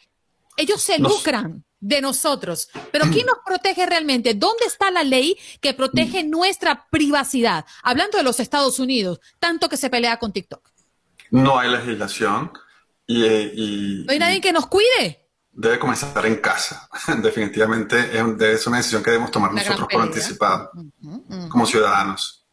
Ellos se lucran de nosotros, pero ¿quién nos protege realmente? ¿Dónde está la ley que protege nuestra privacidad? Hablando de los Estados Unidos, tanto que se pelea con TikTok. No hay legislación y, ¿No hay nadie que nos cuide? Debe comenzar en casa. [laughs] Definitivamente es, una decisión que debemos tomar nosotros por anticipado, como ciudadanos.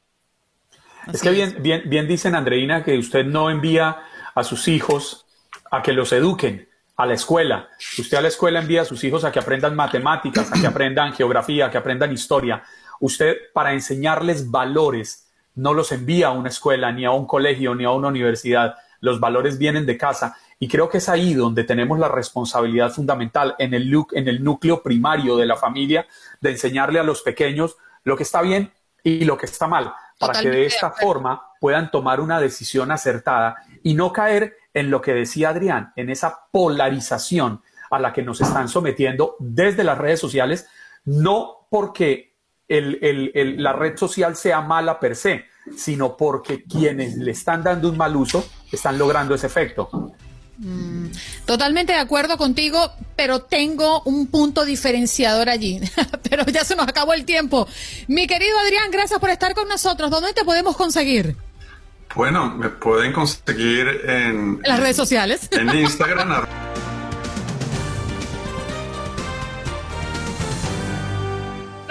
Es que bien, bien, bien dicen, Andreina, que usted no envía a sus hijos a que los eduquen a la escuela. Usted a la escuela envía a sus hijos a que aprendan matemáticas, a que aprendan geografía, a que aprendan historia. Usted, para enseñarles valores, no los envía a una escuela, ni a un colegio, ni a una universidad. Los valores vienen de casa. Y creo que es ahí donde tenemos la responsabilidad fundamental en el, en el núcleo primario de la familia de enseñarle a los pequeños lo que está bien y lo que está mal, para que de esta forma puedan tomar una decisión acertada y no caer en lo que decía Adrián, en esa polarización a la que nos están sometiendo desde las redes sociales, no porque la red social sea mala per se, sino porque quienes le están dando un mal uso están logrando ese efecto. Mm, totalmente de acuerdo contigo, pero tengo un punto diferenciador allí. [laughs] pero ya se nos acabó el tiempo. Mi querido Adrián, gracias por estar con nosotros. ¿Dónde te podemos conseguir? Bueno, me pueden conseguir en, las redes sociales. En Instagram. [laughs]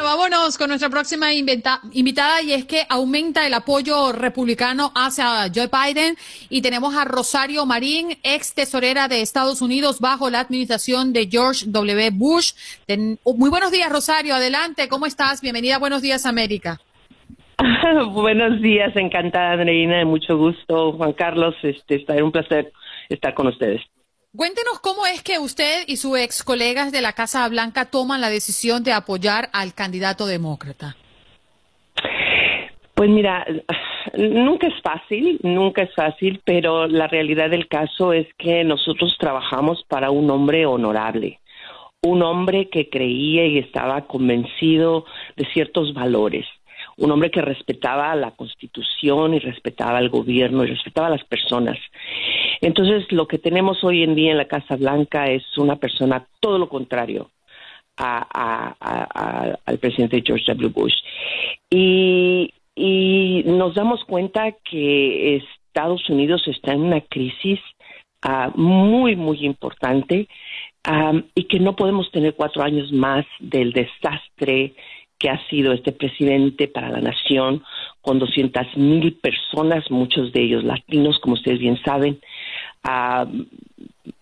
vámonos con nuestra próxima invitada y es que aumenta el apoyo republicano hacia Joe Biden y tenemos a Rosario Marín, ex tesorera de Estados Unidos bajo la administración de George W. Bush. muy buenos días, Rosario. Adelante, ¿cómo estás? Bienvenida Buenos Días, América. [laughs] buenos días, encantada, Andreina, mucho gusto. Juan Carlos, este, está un placer estar con ustedes. Cuéntenos cómo es que usted y sus ex colegas de la Casa Blanca toman la decisión de apoyar al candidato demócrata. Pues mira, nunca es fácil, nunca es fácil, pero la realidad del caso es que nosotros trabajamos para un hombre honorable, un hombre que creía y estaba convencido de ciertos valores un hombre que respetaba la constitución y respetaba al gobierno y respetaba a las personas. Entonces, lo que tenemos hoy en día en la Casa Blanca es una persona todo lo contrario al presidente George W. Bush. Y, nos damos cuenta que Estados Unidos está en una crisis ah, muy, muy importante y que no podemos tener cuatro años más del desastre que ha sido este presidente para la nación, con 200 mil personas, muchos de ellos latinos, como ustedes bien saben, ah,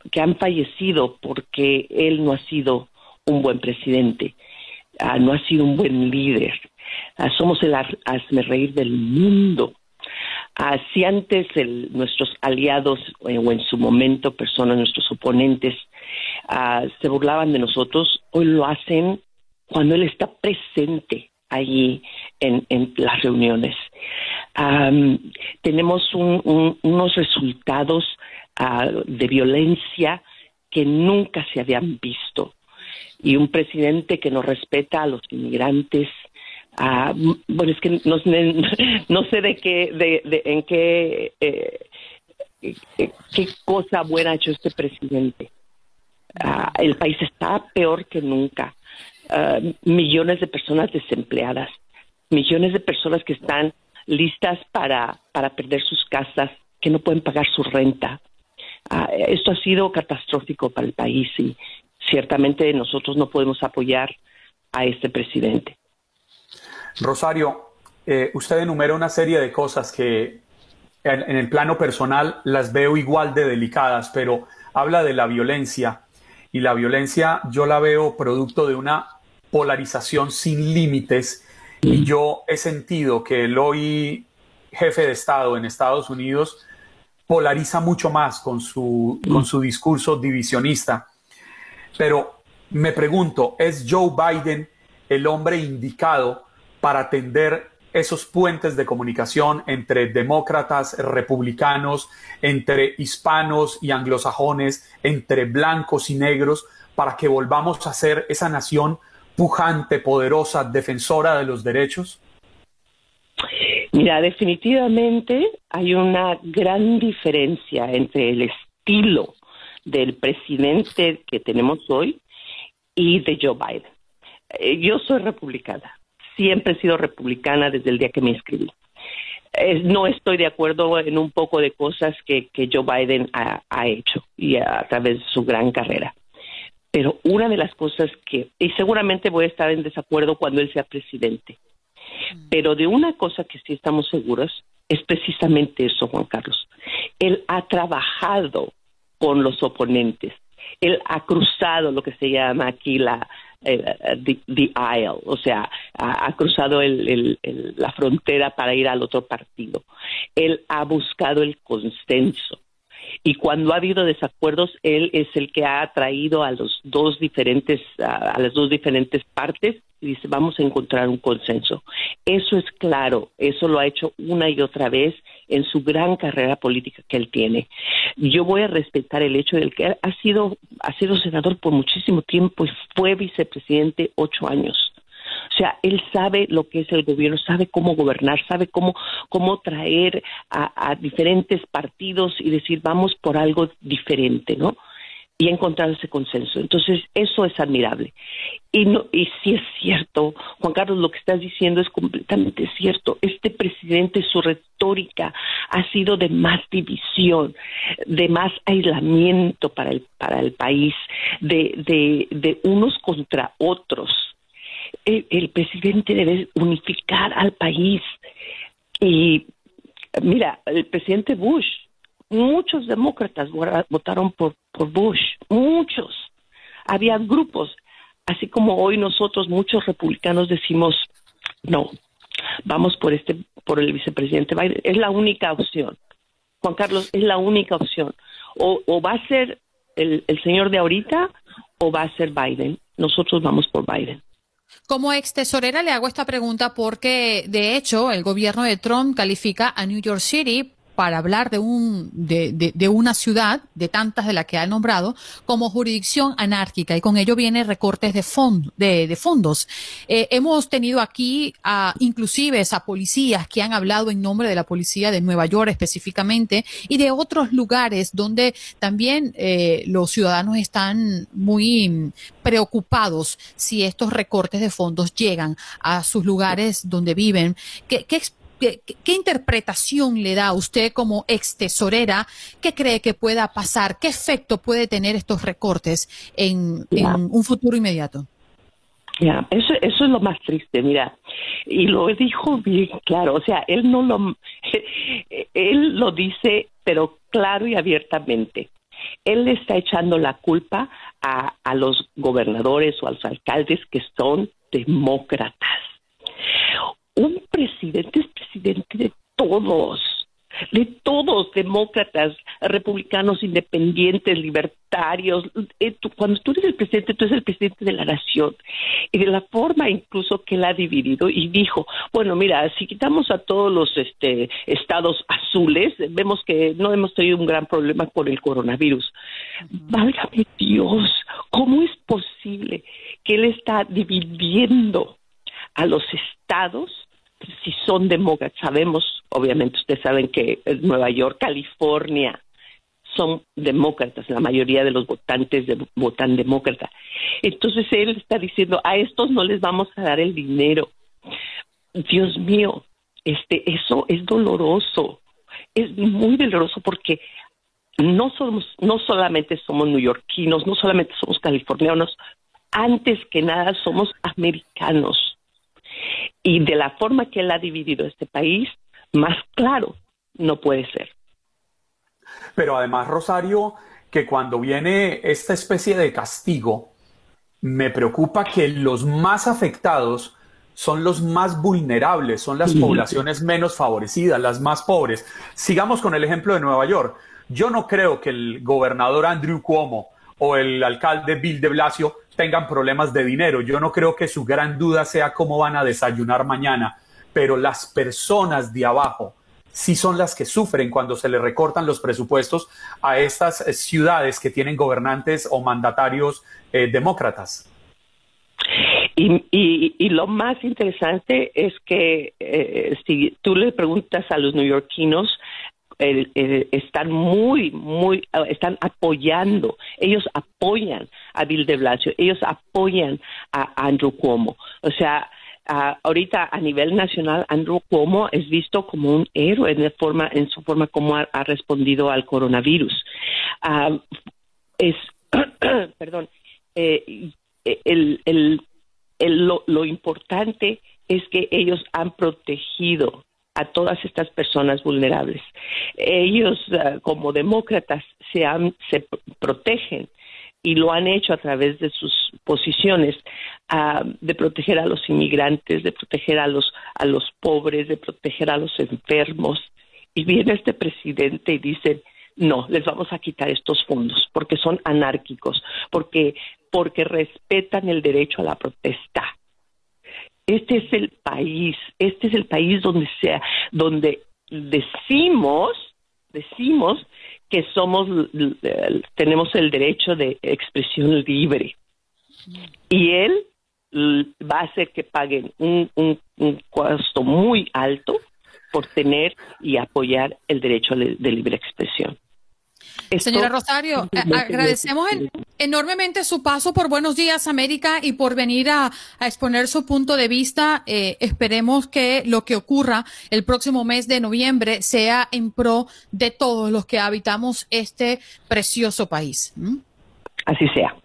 que han fallecido porque él no ha sido un buen presidente, ah, no ha sido un buen líder. Ah, somos el hazme reír del mundo. si antes nuestros aliados eh, o en su momento personas, nuestros oponentes, se burlaban de nosotros, hoy lo hacen cuando él está presente allí en, las reuniones. tenemos unos resultados ah, de violencia que nunca se habían visto y un presidente que no respeta a los inmigrantes. Ah, bueno, es que no, sé [laughs] de qué, de, en qué, eh, qué cosa buena ha hecho este presidente. Ah, el país está peor que nunca. Uh, millones de personas desempleadas, millones de personas que están listas para, para perder sus casas, que no pueden pagar su renta. Uh, esto ha sido catastrófico para el país y ciertamente nosotros no podemos apoyar a este presidente. Rosario, eh, usted enumera una serie de cosas que en, el plano personal las veo igual de delicadas, pero habla de la violencia y la violencia yo la veo producto de una polarización sin límites y yo he sentido que el hoy jefe de Estado en Estados Unidos polariza mucho más con su, con su discurso divisionista. Pero me pregunto, ¿es Joe Biden el hombre indicado para atender esos puentes de comunicación entre demócratas, republicanos, entre hispanos y anglosajones, entre blancos y negros, para que volvamos a ser esa nación pujante, poderosa, defensora de los derechos? Mira, definitivamente hay una gran diferencia entre el estilo del presidente que tenemos hoy y de Joe Biden. Eh, yo soy republicana, siempre he sido republicana desde el día que me inscribí. no estoy de acuerdo en un poco de cosas que, Joe Biden ha, hecho y a, través de su gran carrera. Pero una de las cosas que, y seguramente voy a estar en desacuerdo cuando él sea presidente, mm. pero de una cosa que sí estamos seguros es precisamente eso, Juan Carlos. Él ha trabajado con los oponentes, él ha cruzado lo que se llama aquí la eh, the, aisle, o sea, ha, cruzado la frontera para ir al otro partido. Él ha buscado el consenso y cuando ha habido desacuerdos él es el que ha traído a los dos diferentes a, las dos diferentes partes y dice vamos a encontrar un consenso eso es claro eso lo ha hecho una y otra vez en su gran carrera política que él tiene. Yo voy a respetar el hecho de que ha sido ha sido senador por muchísimo tiempo y fue vicepresidente ocho años O sea, él sabe lo que es el gobierno, sabe cómo gobernar, sabe cómo, cómo traer a, diferentes partidos y decir, vamos por algo diferente, ¿no? y encontrar ese consenso. Entonces, eso es admirable. Y, no, y sí es cierto, Juan Carlos, lo que estás diciendo es completamente cierto. Este presidente, su retórica ha sido de más división, de más aislamiento para el, para el país, de, de, de unos contra otros. El, presidente debe unificar al país. Y mira, el presidente Bush muchos demócratas votaron por, por Bush, muchos. Había grupos, así como hoy nosotros muchos republicanos decimos, no, vamos por este, por el vicepresidente Biden, es la única opción. Juan Carlos, es la única opción. O, o va a ser el, el señor de ahorita o va a ser Biden. Nosotros vamos por Biden. Como ex tesorera le hago esta pregunta porque, de hecho, el gobierno de Trump califica a New York City para hablar de, un, de, de, una ciudad, de tantas de las que ha nombrado, como jurisdicción anárquica y con ello viene recortes de, de, de fondos. Eh, hemos tenido aquí a, inclusive a policías que han hablado en nombre de la policía de Nueva York específicamente y de otros lugares donde también eh, los ciudadanos están muy preocupados si estos recortes de fondos llegan a sus lugares donde viven. ¿Qué, qué ¿Qué, interpretación le da a usted como ex tesorera? ¿Qué cree que pueda pasar? ¿Qué efecto puede tener estos recortes en, un futuro inmediato? Ya, eso, eso es lo más triste, mira, y lo dijo bien claro, o sea, él no lo, [laughs] él lo dice, pero claro y abiertamente. Él le está echando la culpa a, a los gobernadores o a los alcaldes que son demócratas un presidente es presidente de todos, de todos, demócratas, republicanos, independientes, libertarios. Eh, cuando tú eres el presidente, tú eres el presidente de la nación. Y de la forma incluso que él ha dividido y dijo, bueno, mira, si quitamos a todos los este, estados azules, vemos que no hemos tenido un gran problema con el coronavirus. Válgame Dios, ¿cómo es posible que él está dividiendo a los estados si son demócratas. Sabemos, obviamente, ustedes saben que Nueva York, California, son demócratas, la mayoría de los votantes votan demócrata. Entonces él está diciendo, a estos no les vamos a dar el dinero. Dios mío, este, eso es doloroso, es muy doloroso porque no somos, no solamente somos neoyorquinos, no solamente somos californianos, antes que nada somos americanos y de la forma que él ha dividido este país, más claro no puede ser. Pero además, Rosario, que cuando viene esta especie de castigo, me preocupa que los más afectados son los más vulnerables, son las poblaciones menos favorecidas, las más pobres. Sigamos con el ejemplo de Nueva York. Yo no creo que el gobernador Andrew Cuomo o el alcalde Bill de Blasio tengan problemas de dinero. Yo no creo que su gran duda sea cómo van a desayunar mañana, pero las personas de abajo sí son las que sufren cuando se le recortan los presupuestos a estas eh, ciudades que tienen gobernantes o mandatarios eh, demócratas. Y, lo más interesante es que eh, si tú le preguntas a los neoyorquinos, están muy, muy, están apoyando, ellos apoyan a Bill de Blasio, ellos apoyan a Andrew Cuomo. O sea, ahorita a nivel nacional, Andrew Cuomo es visto como un héroe en, forma, en su forma como ha, respondido al coronavirus. es, [clears throat] perdón, eh, el, el, lo importante es que ellos han protegido a todas estas personas vulnerables. Ellos, eh, como demócratas, se, se protegen y lo han hecho a través de sus posiciones ah, de proteger a los inmigrantes, de proteger a los, a los pobres, de proteger a los enfermos. Y viene este presidente y dice, no, les vamos a quitar estos fondos porque son anárquicos, porque, porque respetan el derecho a la protesta. Este es el país, este es el país donde sea, donde decimos, decimos que somos, tenemos el derecho de expresión libre. Y él va a hacer que paguen un, un, costo muy alto por tener y apoyar el derecho de libre expresión. Señora Rosario, agradecemos enormemente su paso por Buenos Días América y por venir a, exponer su punto de vista. Eh, esperemos que lo que ocurra el próximo mes de noviembre sea en pro de todos los que habitamos este precioso país. Así sea.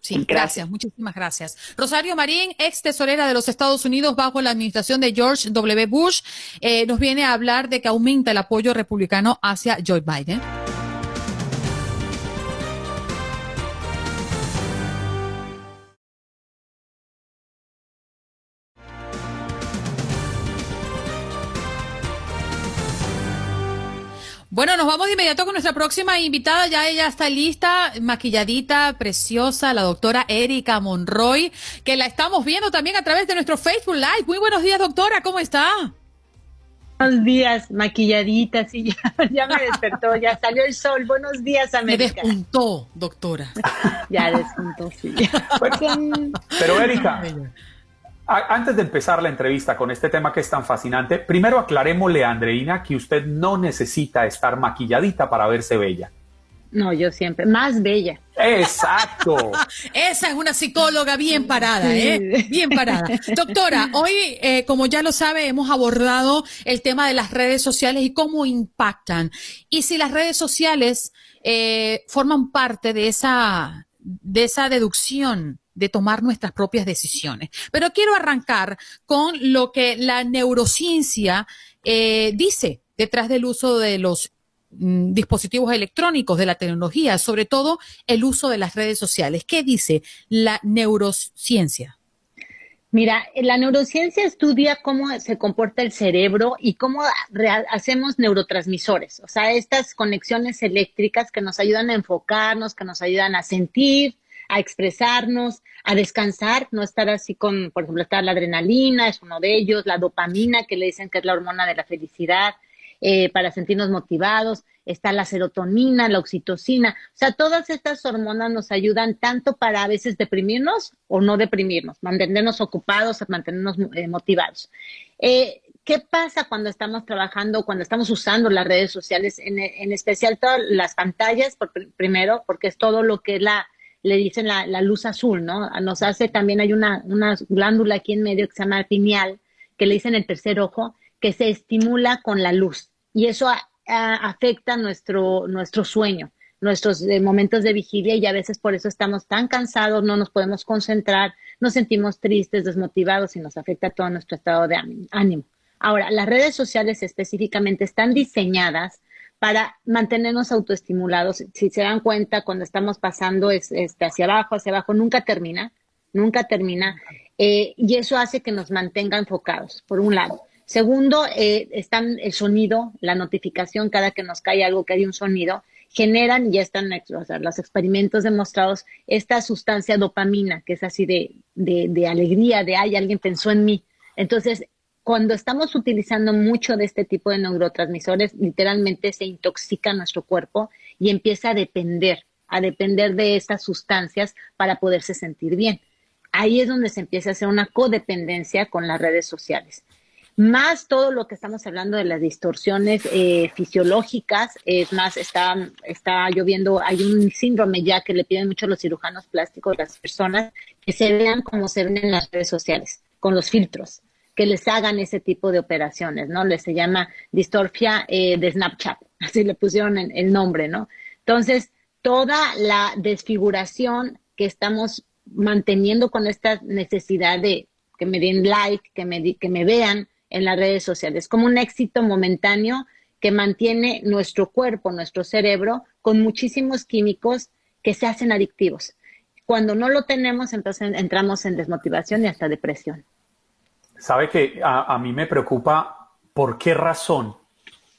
Sí, gracias. muchísimas gracias. Rosario Marín, ex tesorera de los Estados Unidos bajo la administración de George W. Bush, eh, nos viene a hablar de que aumenta el apoyo republicano hacia Joe Biden. Bueno, nos vamos de inmediato con nuestra próxima invitada. Ya ella está lista, maquilladita, preciosa, la doctora Erika Monroy, que la estamos viendo también a través de nuestro Facebook Live. Muy buenos días, doctora, ¿cómo está? Buenos días, maquilladita, sí, [laughs] ya, me despertó, ya salió el sol. Buenos días, América. Me despuntó, doctora. [laughs] ya despuntó, sí. [laughs] pero Erika, antes de empezar la entrevista con este tema que es tan fascinante, primero aclarémosle a Andreina que usted no necesita estar maquilladita para verse bella. No, yo siempre, más bella. Exacto. [laughs] Esa es una psicóloga bien parada, ¿eh? Bien parada. Doctora, hoy, eh, como ya lo sabe, hemos abordado el tema de las redes sociales y cómo impactan. Y si las redes sociales eh, forman parte de esa, de esa deducción de tomar nuestras propias decisiones. Pero quiero arrancar con lo que la neurociencia eh, dice detrás del uso de los mm, dispositivos electrónicos, de la tecnología, sobre todo el uso de las redes sociales. ¿Qué dice la neurociencia? Mira, la neurociencia estudia cómo se comporta el cerebro y cómo hacemos neurotransmisores, o sea, estas conexiones eléctricas que nos ayudan a enfocarnos, que nos ayudan a sentir, a expresarnos, a descansar, no estar así con, por ejemplo, está la adrenalina, es uno de ellos, la dopamina, que le dicen que es la hormona de la felicidad, eh, para sentirnos motivados, está la serotonina, la oxitocina, o sea, todas estas hormonas nos ayudan tanto para a veces deprimirnos o no deprimirnos, mantenernos ocupados, mantenernos eh, motivados. Eh, ¿Qué pasa cuando estamos trabajando, cuando estamos usando las redes sociales, en, en especial todas las pantallas, por, primero, porque es todo lo que es la, le dicen la, luz azul, ¿no? Nos hace también, hay una, una glándula aquí en medio que se llama pineal, que le dicen el tercer ojo, que se estimula con la luz. Y eso afecta nuestro, nuestro sueño, nuestros eh, momentos de vigilia y a veces por eso estamos tan cansados, no nos podemos concentrar, nos sentimos tristes, desmotivados y nos afecta todo nuestro estado de ánimo. Ahora, las redes sociales específicamente están diseñadas para mantenernos autoestimulados. Si se dan cuenta, cuando estamos pasando este, hacia abajo, hacia abajo, nunca termina, nunca termina. Eh, y eso hace que nos mantenga enfocados, por un lado. Segundo, eh, están el sonido, la notificación, cada que nos cae algo que hay un sonido, generan, ya están o los experimentos demostrados, esta sustancia dopamina, que es así de, de, de alegría, de, ay, alguien pensó en mí. Entonces, cuando estamos utilizando mucho de este tipo de neurotransmisores, literalmente se intoxica nuestro cuerpo y empieza a depender, a depender de estas sustancias para poderse sentir bien. Ahí es donde se empieza a hacer una codependencia con las redes sociales. Más todo lo que estamos hablando de las distorsiones eh, fisiológicas, es más, está, está lloviendo, hay un síndrome ya que le piden mucho a los cirujanos plásticos las personas que se vean como se ven en las redes sociales, con los filtros que les hagan ese tipo de operaciones, ¿no? Les se llama distorfia eh, de Snapchat, [laughs] así le pusieron el nombre, ¿no? Entonces, toda la desfiguración que estamos manteniendo con esta necesidad de que me den like, que me, que me vean en las redes sociales, como un éxito momentáneo que mantiene nuestro cuerpo, nuestro cerebro, con muchísimos químicos que se hacen adictivos. Cuando no lo tenemos, entonces entramos en desmotivación y hasta depresión. Sabe que a, mí me preocupa por qué razón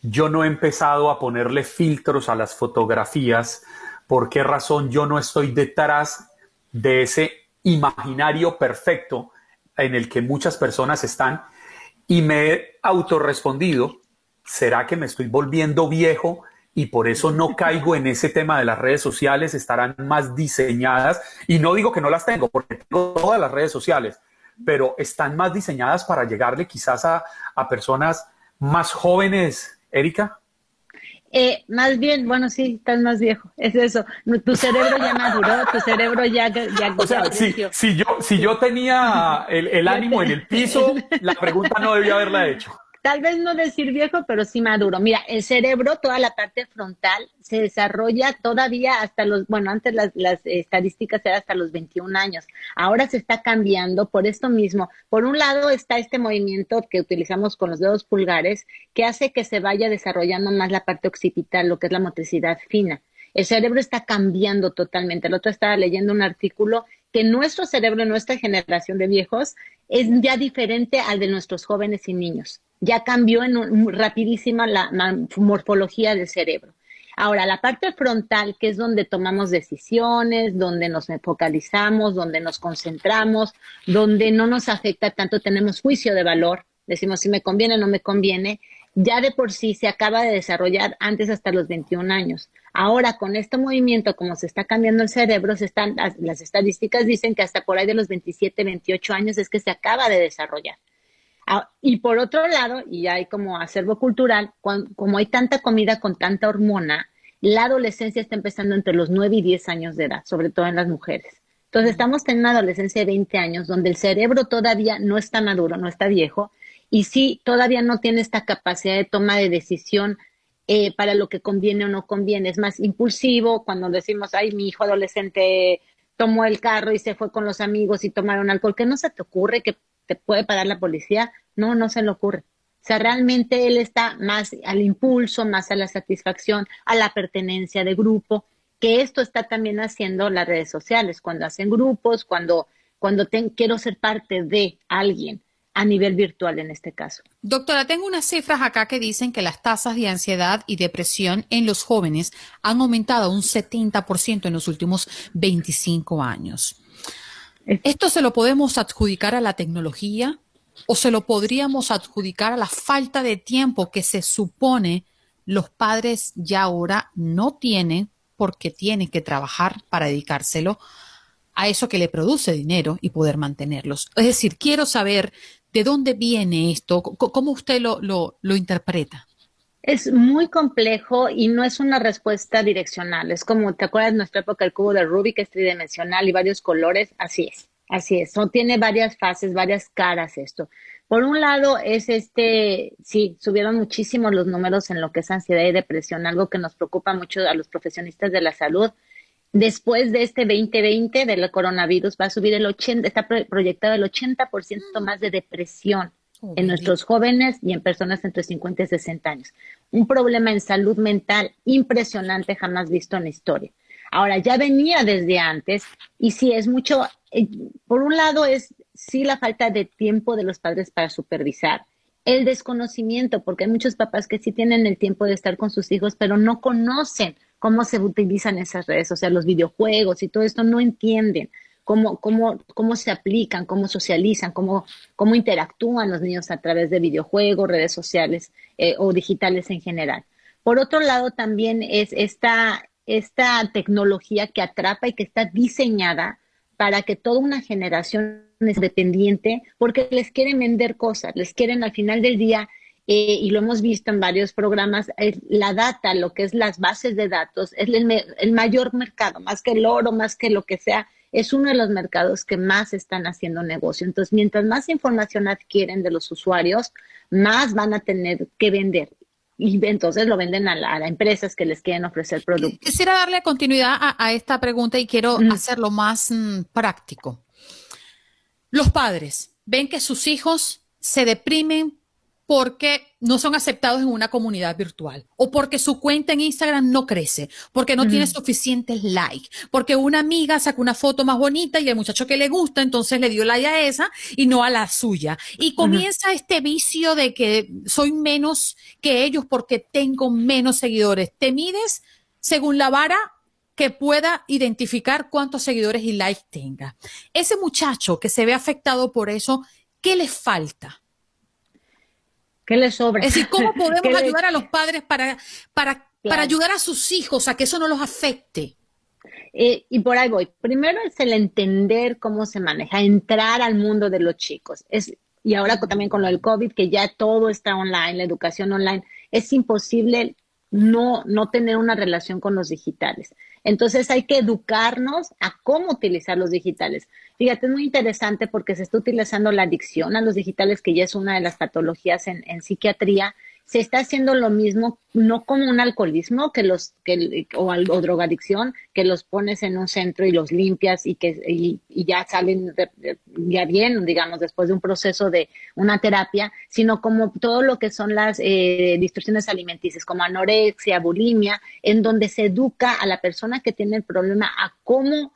yo no he empezado a ponerle filtros a las fotografías, por qué razón yo no estoy detrás de ese imaginario perfecto en el que muchas personas están y me he autorrespondido, ¿será que me estoy volviendo viejo y por eso no [laughs] caigo en ese tema de las redes sociales, estarán más diseñadas, y no digo que no las tengo, porque tengo todas las redes sociales, pero están más diseñadas para llegarle quizás a, a personas más jóvenes, Erika. Eh, más bien, bueno, sí, estás más viejo, es eso. Tu cerebro ya maduró, tu cerebro ya... ya o sea, si, si, yo, si yo tenía el, el ánimo en el piso, la pregunta no debía haberla hecho tal vez no decir viejo, pero sí maduro. Mira, el cerebro, toda la parte frontal, se desarrolla todavía hasta los, bueno, antes las, estadísticas eran hasta los 21 años. Ahora se está cambiando por esto mismo. Por un lado está este movimiento que utilizamos con los dedos pulgares, que hace que se vaya desarrollando más la parte occipital, lo que es la motricidad fina. El cerebro está cambiando totalmente. El otro estaba leyendo un artículo que nuestro cerebro, nuestra generación de viejos, es ya diferente al de nuestros jóvenes y niños ya cambió en rapidísima la, morfología del cerebro. Ahora, la parte frontal, que es donde tomamos decisiones, donde nos focalizamos, donde nos concentramos, donde no nos afecta tanto, tenemos juicio de valor, decimos si me conviene o no me conviene, ya de por sí se acaba de desarrollar antes hasta los 21 años. Ahora, con este movimiento, como se está cambiando el cerebro, se están, las estadísticas dicen que hasta por ahí de los 27, 28 años es que se acaba de desarrollar. Ah, y por otro lado, y hay como acervo cultural, como hay tanta comida con tanta hormona, la adolescencia está empezando entre los 9 y 10 años de edad, sobre todo en las mujeres. Entonces estamos en una adolescencia de 20 años donde el cerebro todavía no está maduro, no está viejo, y sí todavía no tiene esta capacidad de toma de decisión eh, para lo que conviene o no conviene. Es más impulsivo cuando decimos, ay, mi hijo adolescente tomó el carro y se fue con los amigos y tomaron alcohol. ¿Qué no se te ocurre que puede parar la policía? No, no se le ocurre. O sea, realmente él está más al impulso, más a la satisfacción, a la pertenencia de grupo, que esto está también haciendo las redes sociales, cuando hacen grupos, cuando, cuando quiero ser parte de alguien a nivel virtual en este caso. Doctora, tengo unas cifras acá que dicen que las tasas de ansiedad y depresión en los jóvenes han aumentado un 70% en los últimos 25 años. ¿Esto se lo podemos adjudicar a la tecnología? o se lo podríamos adjudicar a la falta de tiempo que se supone los padres ya ahora no tienen porque tienen que trabajar para dedicárselo a eso que le produce dinero y poder mantenerlos. Es decir, quiero saber de dónde viene esto, cómo usted lo, lo, interpreta. Es muy complejo y no es una respuesta direccional. Es como, ¿te acuerdas de nuestra época el cubo de Rubik, es tridimensional y varios colores? Así es. Así es, tiene varias fases, varias caras esto. Por un lado es este, sí, subieron muchísimo los números en lo que es ansiedad y depresión, algo que nos preocupa mucho a los profesionistas de la salud. Después de este 2020 del coronavirus va a subir el 80, está proyectado el 80% más de depresión en nuestros jóvenes y en personas entre 50 y 60 años. Un problema en salud mental impresionante jamás visto en la historia. Ahora, ya venía desde antes y sí es mucho, eh, por un lado es sí la falta de tiempo de los padres para supervisar, el desconocimiento, porque hay muchos papás que sí tienen el tiempo de estar con sus hijos, pero no conocen cómo se utilizan esas redes, o sea, los videojuegos y todo esto, no entienden cómo, cómo, cómo se aplican, cómo socializan, cómo, cómo interactúan los niños a través de videojuegos, redes sociales eh, o digitales en general. Por otro lado, también es esta, esta tecnología que atrapa y que está diseñada para que toda una generación es dependiente, porque les quieren vender cosas, les quieren al final del día, eh, y lo hemos visto en varios programas, la data, lo que es las bases de datos, es el, el, mayor mercado, más que el oro, más que lo que sea, es uno de los mercados que más están haciendo negocio. Entonces, mientras más información adquieren de los usuarios, más van a tener que vender y entonces lo venden a, las empresas que les quieren ofrecer productos. Quisiera darle continuidad a, esta pregunta y quiero hacerlo más mm, práctico. Los padres ven que sus hijos se deprimen porque no son aceptados en una comunidad virtual o porque su cuenta en Instagram no crece, porque no tiene suficientes likes, porque una amiga sacó una foto más bonita y el muchacho que le gusta entonces le dio like a esa y no a la suya. Y comienza este vicio de que soy menos que ellos porque tengo menos seguidores. Te mides según la vara que pueda identificar cuántos seguidores y likes tenga. Ese muchacho que se ve afectado por eso, ¿qué le falta? ¿Qué le sobra? Es decir, ¿cómo [laughs] podemos ayudar a los padres para, para para ayudar a sus hijos a que eso no los afecte? Eh, y por ahí voy. Primero es el entender cómo se maneja, entrar al mundo de los chicos. Es, y ahora también con lo del COVID, que ya todo está online, la educación online, es imposible no, no tener una relación con los digitales. Entonces hay que educarnos a cómo utilizar los digitales. Fíjate, es muy interesante porque se está utilizando la adicción a los digitales, que ya es una de las patologías en, en psiquiatría, se está haciendo lo mismo, no como un alcoholismo que los, que, o, o drogadicción, que los pones en un centro y los limpias y que y, ya salen ya bien, digamos, después de un proceso de una terapia, sino como todo lo que son las eh, distorsiones alimenticias, como anorexia, bulimia, en donde se educa a la persona que tiene el problema a cómo,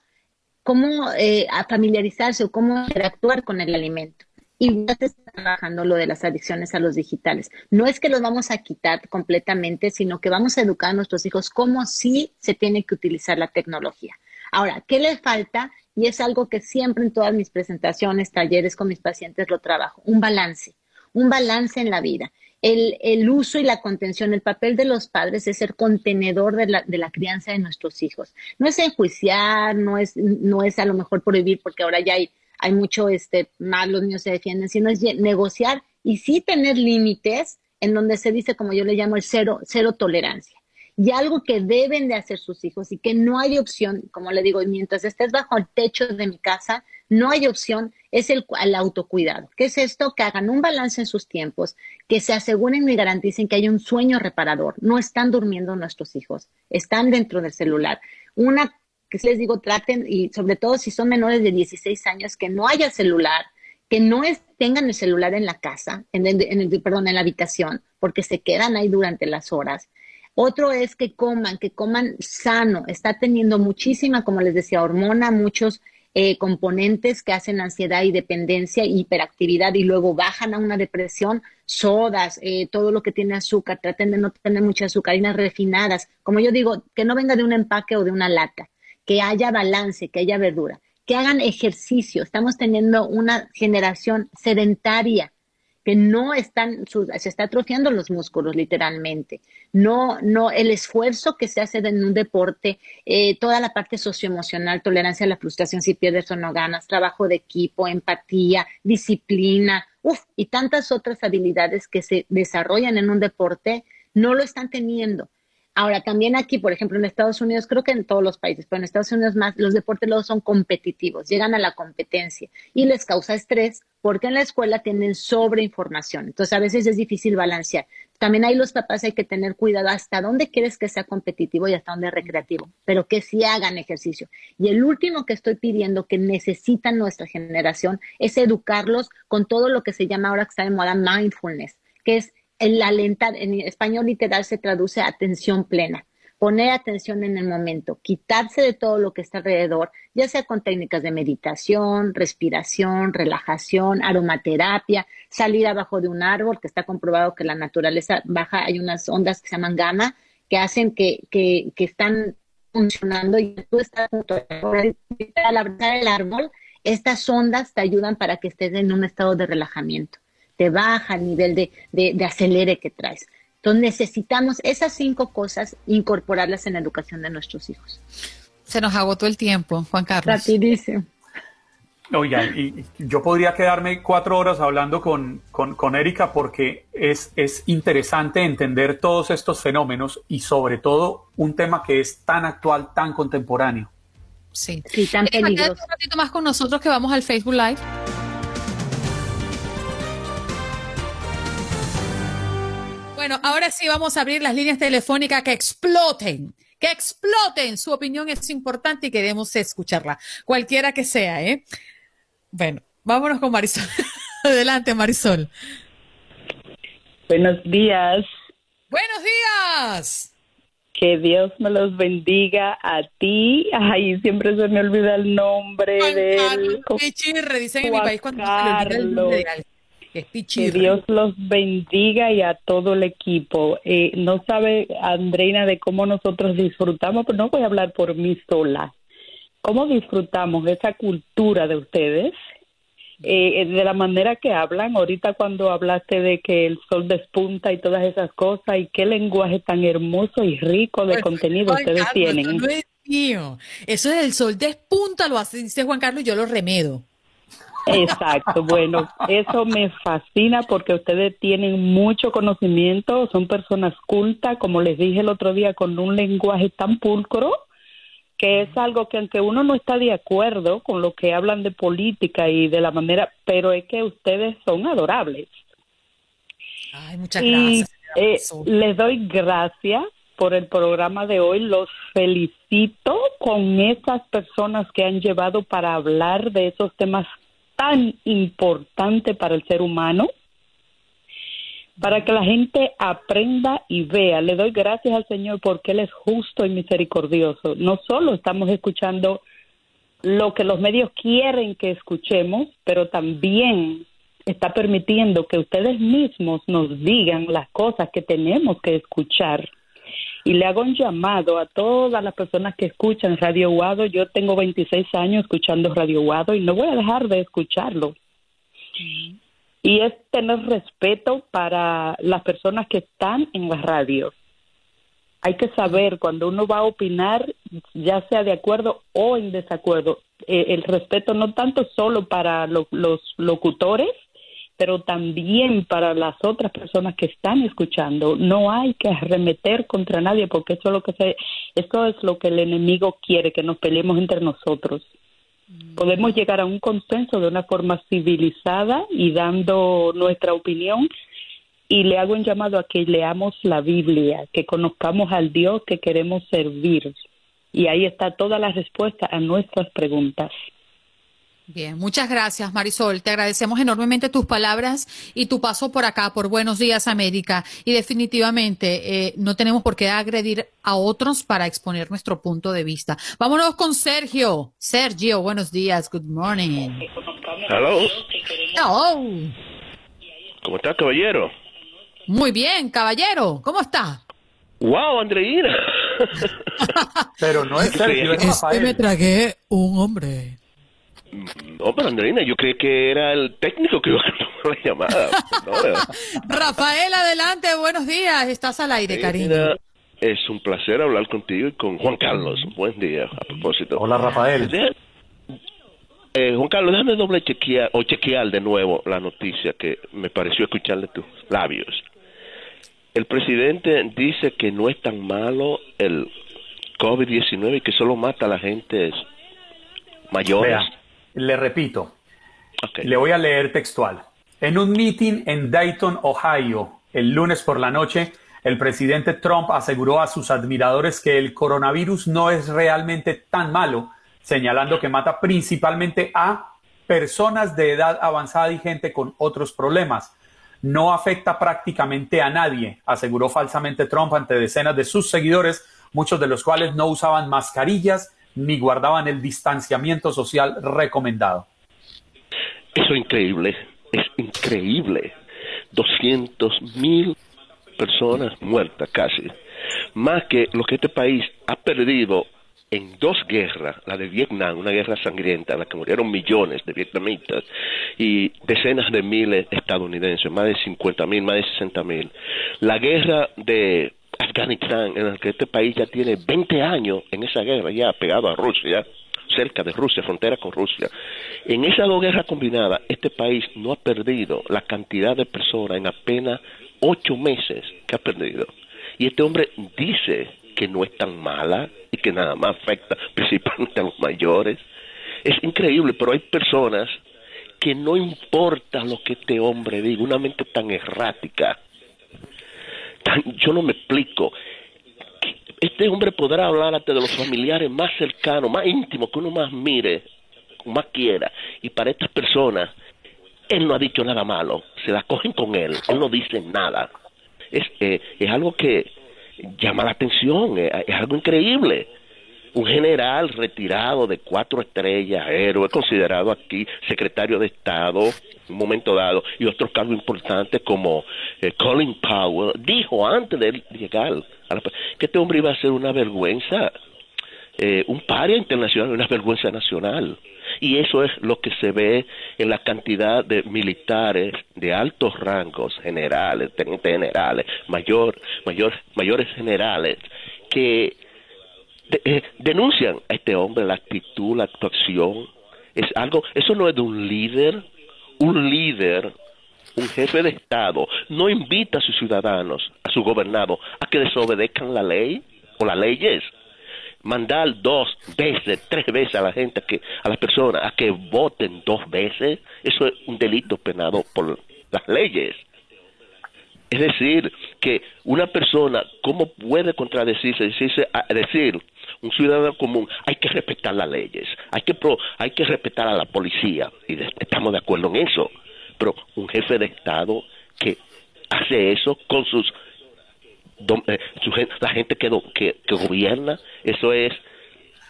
cómo eh, a familiarizarse o cómo interactuar con el alimento y ya se está trabajando lo de las adicciones a los digitales. No es que los vamos a quitar completamente, sino que vamos a educar a nuestros hijos cómo sí se tiene que utilizar la tecnología. Ahora, ¿qué le falta? Y es algo que siempre en todas mis presentaciones, talleres con mis pacientes lo trabajo, un balance, un balance en la vida. El, el, uso y la contención, el papel de los padres es ser contenedor de la, de la, crianza de nuestros hijos. No es enjuiciar, no es, no es a lo mejor prohibir, porque ahora ya hay hay mucho, este, más los niños se defienden, sino es negociar y sí tener límites en donde se dice, como yo le llamo, el cero, cero tolerancia. Y algo que deben de hacer sus hijos y que no hay opción, como le digo, mientras estés bajo el techo de mi casa, no hay opción, es el, el, autocuidado. ¿Qué es esto? Que hagan un balance en sus tiempos, que se aseguren y garanticen que hay un sueño reparador. No están durmiendo nuestros hijos, están dentro del celular. Una les digo, traten, y sobre todo si son menores de 16 años, que no haya celular, que no tengan el celular en la casa, en el, perdón, en la habitación, porque se quedan ahí durante las horas. Otro es que coman, que coman sano. Está teniendo muchísima, como les decía, hormona, muchos eh, componentes que hacen ansiedad y dependencia hiperactividad y luego bajan a una depresión, sodas, eh, todo lo que tiene azúcar, traten de no tener muchas azucarinas refinadas. Como yo digo, que no venga de un empaque o de una lata que haya balance, que haya verdura, que hagan ejercicio. Estamos teniendo una generación sedentaria que no están, se está atrofiando los músculos literalmente. No, no, el esfuerzo que se hace en un deporte, eh, toda la parte socioemocional, tolerancia a la frustración si pierdes o no ganas, trabajo de equipo, empatía, disciplina, uf, y tantas otras habilidades que se desarrollan en un deporte, no lo están teniendo. Ahora, también aquí, por ejemplo, en Estados Unidos, creo que en todos los países, pero en Estados Unidos más, los deportes luego son competitivos, llegan a la competencia y les causa estrés porque en la escuela tienen sobreinformación. Entonces, a veces es difícil balancear. También ahí los papás hay que tener cuidado hasta dónde quieres que sea competitivo y hasta dónde recreativo, pero que sí hagan ejercicio. Y el último que estoy pidiendo que necesita nuestra generación es educarlos con todo lo que se llama ahora que está de moda mindfulness, que es el alentar, en español literal se traduce atención plena. Poner atención en el momento, quitarse de todo lo que está alrededor, ya sea con técnicas de meditación, respiración, relajación, aromaterapia, salir abajo de un árbol, que está comprobado que la naturaleza baja, hay unas ondas que se llaman gamma, que hacen que, que, que están funcionando y tú estás junto al el árbol, estas ondas te ayudan para que estés en un estado de relajamiento te baja el nivel de, de, acelere que traes. Entonces necesitamos esas cinco cosas incorporarlas en la educación de nuestros hijos. Se nos agotó el tiempo, Juan Carlos. Rapidísimo. Oigan, y yo podría quedarme cuatro horas hablando con, con, Erika porque es, es, interesante entender todos estos fenómenos y sobre todo un tema que es tan actual, tan contemporáneo. Sí, sí tan peligroso. un ratito más con nosotros que vamos al Facebook Live. Bueno, ahora sí vamos a abrir las líneas telefónicas que exploten, que exploten. Su opinión es importante y queremos escucharla, cualquiera que sea, ¿eh? Bueno, vámonos con Marisol. [laughs] Adelante, Marisol. Buenos días. Buenos días. Que Dios me los bendiga a ti. Ay, siempre se me olvida el nombre de él. Pichirre, dicen en mi país cuando se olvida el nombre de que Dios los bendiga y a todo el equipo. Eh, no sabe, Andreina, de cómo nosotros disfrutamos, pero no voy a hablar por mí sola. ¿Cómo disfrutamos esa cultura de ustedes? eh, de la manera que hablan, ahorita cuando hablaste de que el sol despunta y todas esas cosas, y qué lenguaje tan hermoso y rico de contenido ustedes tienen. Eso no es mío. Eso es el sol despunta, lo hace, dice Juan Carlos, yo lo remedo. Exacto, bueno, eso me fascina porque ustedes tienen mucho conocimiento, son personas cultas, como les dije el otro día, con un lenguaje tan pulcro que es algo que aunque uno no está de acuerdo con lo que hablan de política y de la manera, pero es que ustedes son adorables. Ay, muchas gracias. Eh, les doy gracias por el programa de hoy. Los felicito con esas personas que han llevado para hablar de esos temas tan importantes para el ser humano para que la gente aprenda y vea. Le doy gracias al Señor porque Él es justo y misericordioso. No solo estamos escuchando lo que los medios quieren que escuchemos, pero también está permitiendo que ustedes mismos nos digan las cosas que tenemos que escuchar. Y le hago un llamado a todas las personas que escuchan Radio Guado. Yo tengo 26 años escuchando Radio Guado y no voy a dejar de escucharlo y es tener respeto para las personas que están en las radios. Hay que saber cuando uno va a opinar, ya sea de acuerdo o en desacuerdo, eh, el respeto no tanto solo para los locutores, pero también para las otras personas que están escuchando. No hay que arremeter contra nadie porque eso es lo que se, eso es lo que el enemigo quiere, que nos peleemos entre nosotros podemos llegar a un consenso de una forma civilizada y dando nuestra opinión. Y le hago un llamado a que leamos la Biblia, que conozcamos al Dios que queremos servir. Y ahí está toda la respuesta a nuestras preguntas. Bien, muchas gracias Marisol. Te agradecemos enormemente tus palabras y tu paso por acá, por Buenos Días América. Y definitivamente eh, no tenemos por qué agredir a otros para exponer nuestro punto de vista. Vámonos con Sergio. Sergio, buenos días. Good morning. Hello. Hello. ¿Cómo está, caballero? Muy bien, caballero. ¿Cómo está? Wow, Andreina. [laughs] Pero no es Sergio, es que me tragué un hombre. No, pero Andreina, yo creí que era el técnico que iba a tomar la [laughs] llamada. Rafael, adelante, buenos días. Estás al aire, cariño. Es un placer hablar contigo y con Juan Carlos. Buen día, a propósito. Hola, Rafael. Eh, Juan Carlos, déjame doble chequear o chequear de nuevo la noticia que me pareció escucharle tus labios. El presidente dice que no es tan malo el COVID-19 y que solo mata a la gente mayores. Le repito, le voy a leer textual. En un meeting en Dayton, Ohio, el lunes por la noche, el presidente Trump aseguró a sus admiradores que el coronavirus no es realmente tan malo, señalando que mata principalmente a personas de edad avanzada y gente con otros problemas. No afecta prácticamente a nadie, aseguró falsamente Trump ante decenas de sus seguidores, muchos de los cuales no usaban mascarillas ni guardaban el distanciamiento social recomendado. Eso es increíble, es increíble. 200 mil personas muertas casi. Más que lo que este país ha perdido en dos guerras, la de Vietnam, una guerra sangrienta, en la que murieron millones de vietnamitas y decenas de miles estadounidenses, más de 50 mil, más de 60 mil. La guerra de Afganistán, en el que este país ya tiene 20 años en esa guerra, ya pegado a Rusia, cerca de Rusia, frontera con Rusia. En esa dos guerras combinadas, este país no ha perdido la cantidad de personas en apenas ocho meses que ha perdido. Y este hombre dice que no es tan mala y que nada más afecta [laughs] principalmente a los mayores. Es increíble, pero hay personas que no importa lo que este hombre diga, una mente tan errática, yo no me explico. Este hombre podrá hablar hasta de los familiares más cercanos, más íntimos, que uno más mire, más quiera. Y para estas personas, él no ha dicho nada malo. Se la cogen con él. Él no dice nada. Es, eh, es algo que llama la atención. es algo increíble un general retirado de cuatro estrellas, héroe, considerado aquí secretario de Estado en un momento dado, y otros cargos importantes como eh, Colin Powell, dijo antes de llegar que este hombre iba a ser una vergüenza, eh, un paria internacional, una vergüenza nacional. Y eso es lo que se ve en la cantidad de militares de altos rangos, generales, tenientes generales, mayor, mayor, mayores generales, que eh, denuncian a este hombre la actitud, la actuación. Es algo, eso no es de un líder, un líder un jefe de Estado no invita a sus ciudadanos, a su gobernado, a que desobedezcan la ley o las leyes. Mandar dos veces, tres veces a la gente, a, que, a las personas, a que voten dos veces, eso es un delito penado por las leyes. Es decir, que una persona, ¿cómo puede contradecirse? Decirse, decir, un ciudadano común, hay que respetar las leyes, hay que, pro, hay que respetar a la policía, y estamos de acuerdo en eso pero un jefe de Estado que hace eso con sus eh, la gente que, que, gobierna, eso es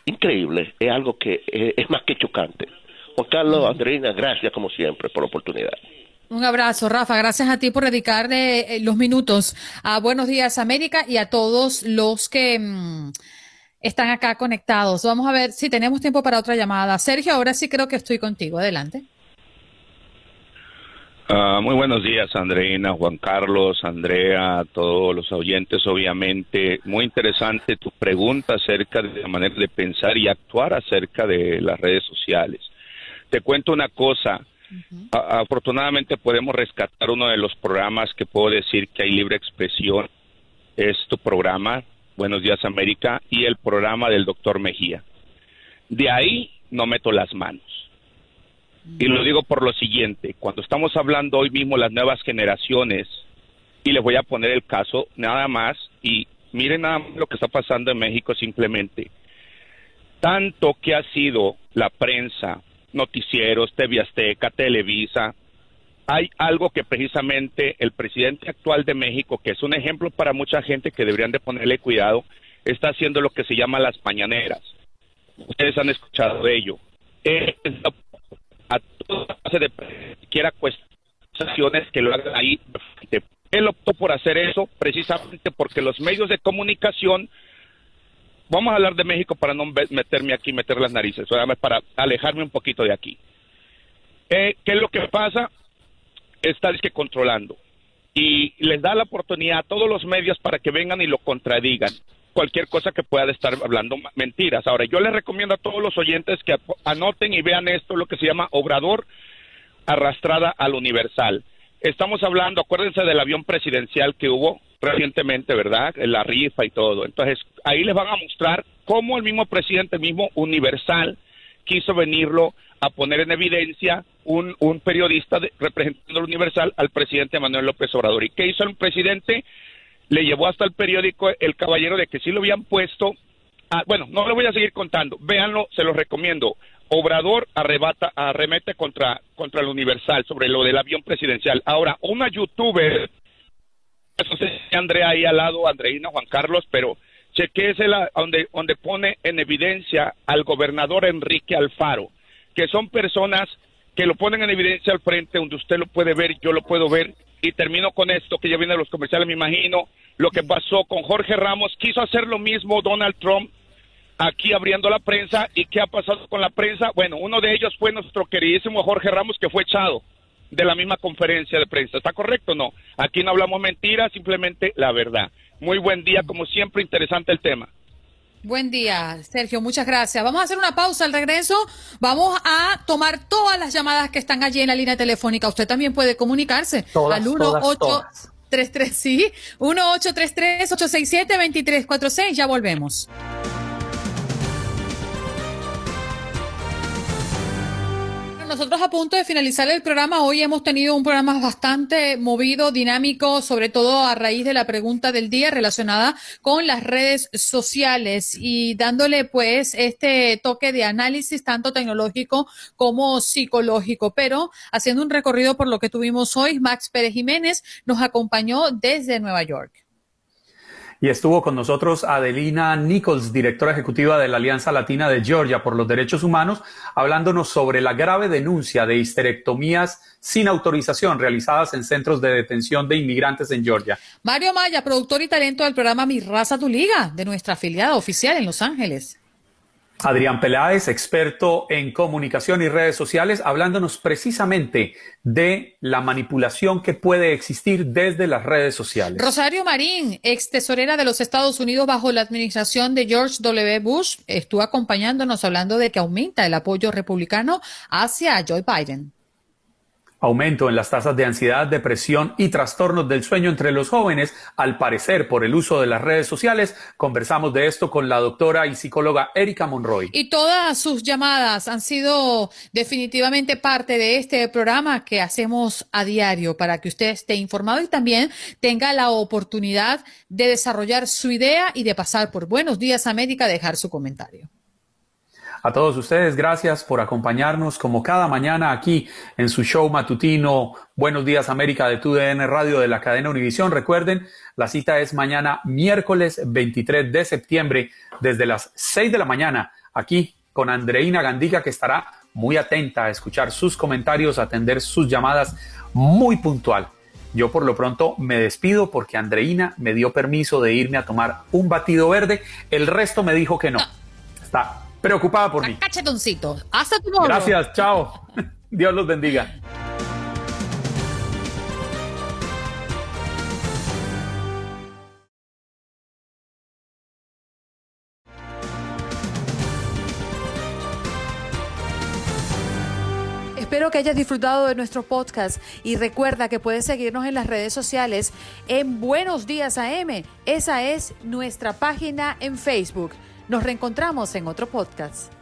increíble, es algo que eh, es, más que chocante. Juan Carlos, Andreina, gracias como siempre por la oportunidad. Un abrazo, Rafa. Gracias a ti por dedicar eh, los minutos a Buenos Días América y a todos los que mm, están acá conectados. Vamos a ver si tenemos tiempo para otra llamada. Sergio, ahora sí creo que estoy contigo. Adelante. Ah, muy buenos días, Andreina, Juan Carlos, Andrea, todos los oyentes, obviamente. Muy interesante tu pregunta acerca de la manera de pensar y actuar acerca de las redes sociales. Te cuento una cosa. afortunadamente podemos rescatar uno de los programas que puedo decir que hay libre expresión. Es tu programa, Buenos Días América, y el programa del doctor Mejía. De ahí no meto las manos y lo digo por lo siguiente, cuando estamos hablando hoy mismo las nuevas generaciones, y les voy a poner el caso nada más, y miren nada más lo que está pasando en México simplemente, tanto que ha sido la prensa, noticieros, TV Azteca, Televisa, hay algo que precisamente el presidente actual de México, que es un ejemplo para mucha gente que deberían de ponerle cuidado, está haciendo lo que se llama las mañaneras. Ustedes han escuchado de ello. A toda base de quiera cuestiones que lo hagan ahí. Él optó por hacer eso precisamente porque los medios de comunicación, vamos a hablar de México para no meterme aquí, meter las narices, para alejarme un poquito de aquí. Eh, ¿Qué es lo que pasa? Está que controlando y les da la oportunidad a todos los medios para que vengan y lo contradigan cualquier cosa que pueda estar hablando mentiras. Ahora, yo les recomiendo a todos los oyentes que anoten y vean esto, lo que se llama Obrador arrastrada al Universal. Estamos hablando, acuérdense del avión presidencial que hubo recientemente, ¿verdad? La rifa y todo. Entonces, ahí les van a mostrar cómo el mismo presidente, mismo Universal, quiso venirlo a poner en evidencia un, un periodista representando al Universal al presidente Manuel López Obrador. ¿Y qué hizo el presidente? le llevó hasta el periódico el caballero de que sí lo habían puesto. bueno, no lo voy a seguir contando, véanlo, se los recomiendo. Obrador arrebata, arremete contra, contra el Universal sobre lo del avión presidencial. Ahora, una youtuber, eso sé Andrea ahí al lado, Andreina, Juan Carlos, pero chequéese donde, donde pone en evidencia al gobernador Enrique Alfaro, que son personas que lo ponen en evidencia al frente, donde usted lo puede ver, yo lo puedo ver, y termino con esto que ya viene a los comerciales, me imagino lo que pasó con Jorge Ramos, quiso hacer lo mismo Donald Trump aquí abriendo la prensa y qué ha pasado con la prensa. Bueno, uno de ellos fue nuestro queridísimo Jorge Ramos que fue echado de la misma conferencia de prensa. ¿Está correcto o no? Aquí no hablamos mentiras, simplemente la verdad. Muy buen día, como siempre, interesante el tema. Buen día, Sergio. Muchas gracias. Vamos a hacer una pausa al regreso. Vamos a tomar todas las llamadas que están allí en la línea telefónica. Usted también puede comunicarse todas, al 1833, sí, 1833 867 2346. Ya volvemos. Nosotros a punto de finalizar el programa, hoy hemos tenido un programa bastante movido, dinámico, sobre todo a raíz de la pregunta del día relacionada con las redes sociales y dándole pues este toque de análisis tanto tecnológico como psicológico. Pero haciendo un recorrido por lo que tuvimos hoy, Max Pérez Jiménez nos acompañó desde Nueva York. Y estuvo con nosotros Adelina Nichols, directora ejecutiva de la Alianza Latina de Georgia por los Derechos Humanos, hablándonos sobre la grave denuncia de histerectomías sin autorización realizadas en centros de detención de inmigrantes en Georgia. Mario Maya, productor y talento del programa Mi Raza Tu Liga, de nuestra afiliada oficial en Los Ángeles. Adrián Peláez, experto en comunicación y redes sociales, hablándonos precisamente de la manipulación que puede existir desde las redes sociales. Rosario Marín, ex tesorera de los Estados Unidos bajo la administración de George W. Bush, estuvo acompañándonos hablando de que aumenta el apoyo republicano hacia Joe Biden aumento en las tasas de ansiedad, depresión y trastornos del sueño entre los jóvenes, al parecer por el uso de las redes sociales. Conversamos de esto con la doctora y psicóloga Erika Monroy. Y todas sus llamadas han sido definitivamente parte de este programa que hacemos a diario para que usted esté informado y también tenga la oportunidad de desarrollar su idea y de pasar por Buenos Días América, dejar su comentario. A todos ustedes, gracias por acompañarnos como cada mañana aquí en su show matutino Buenos Días América de TUDN Radio de la cadena Univisión. Recuerden, la cita es mañana miércoles 23 de septiembre desde las 6 de la mañana aquí con Andreina Gandiga que estará muy atenta a escuchar sus comentarios, a atender sus llamadas muy puntual. Yo por lo pronto me despido porque Andreina me dio permiso de irme a tomar un batido verde. El resto me dijo que no. Está preocupada por mí. Cachetoncito. Hasta tu Gracias, chao. [laughs] Dios los bendiga. Espero que hayas disfrutado de nuestro podcast y recuerda que puedes seguirnos en las redes sociales en Buenos Días AM. Esa es nuestra página en Facebook. Nos reencontramos en otro podcast.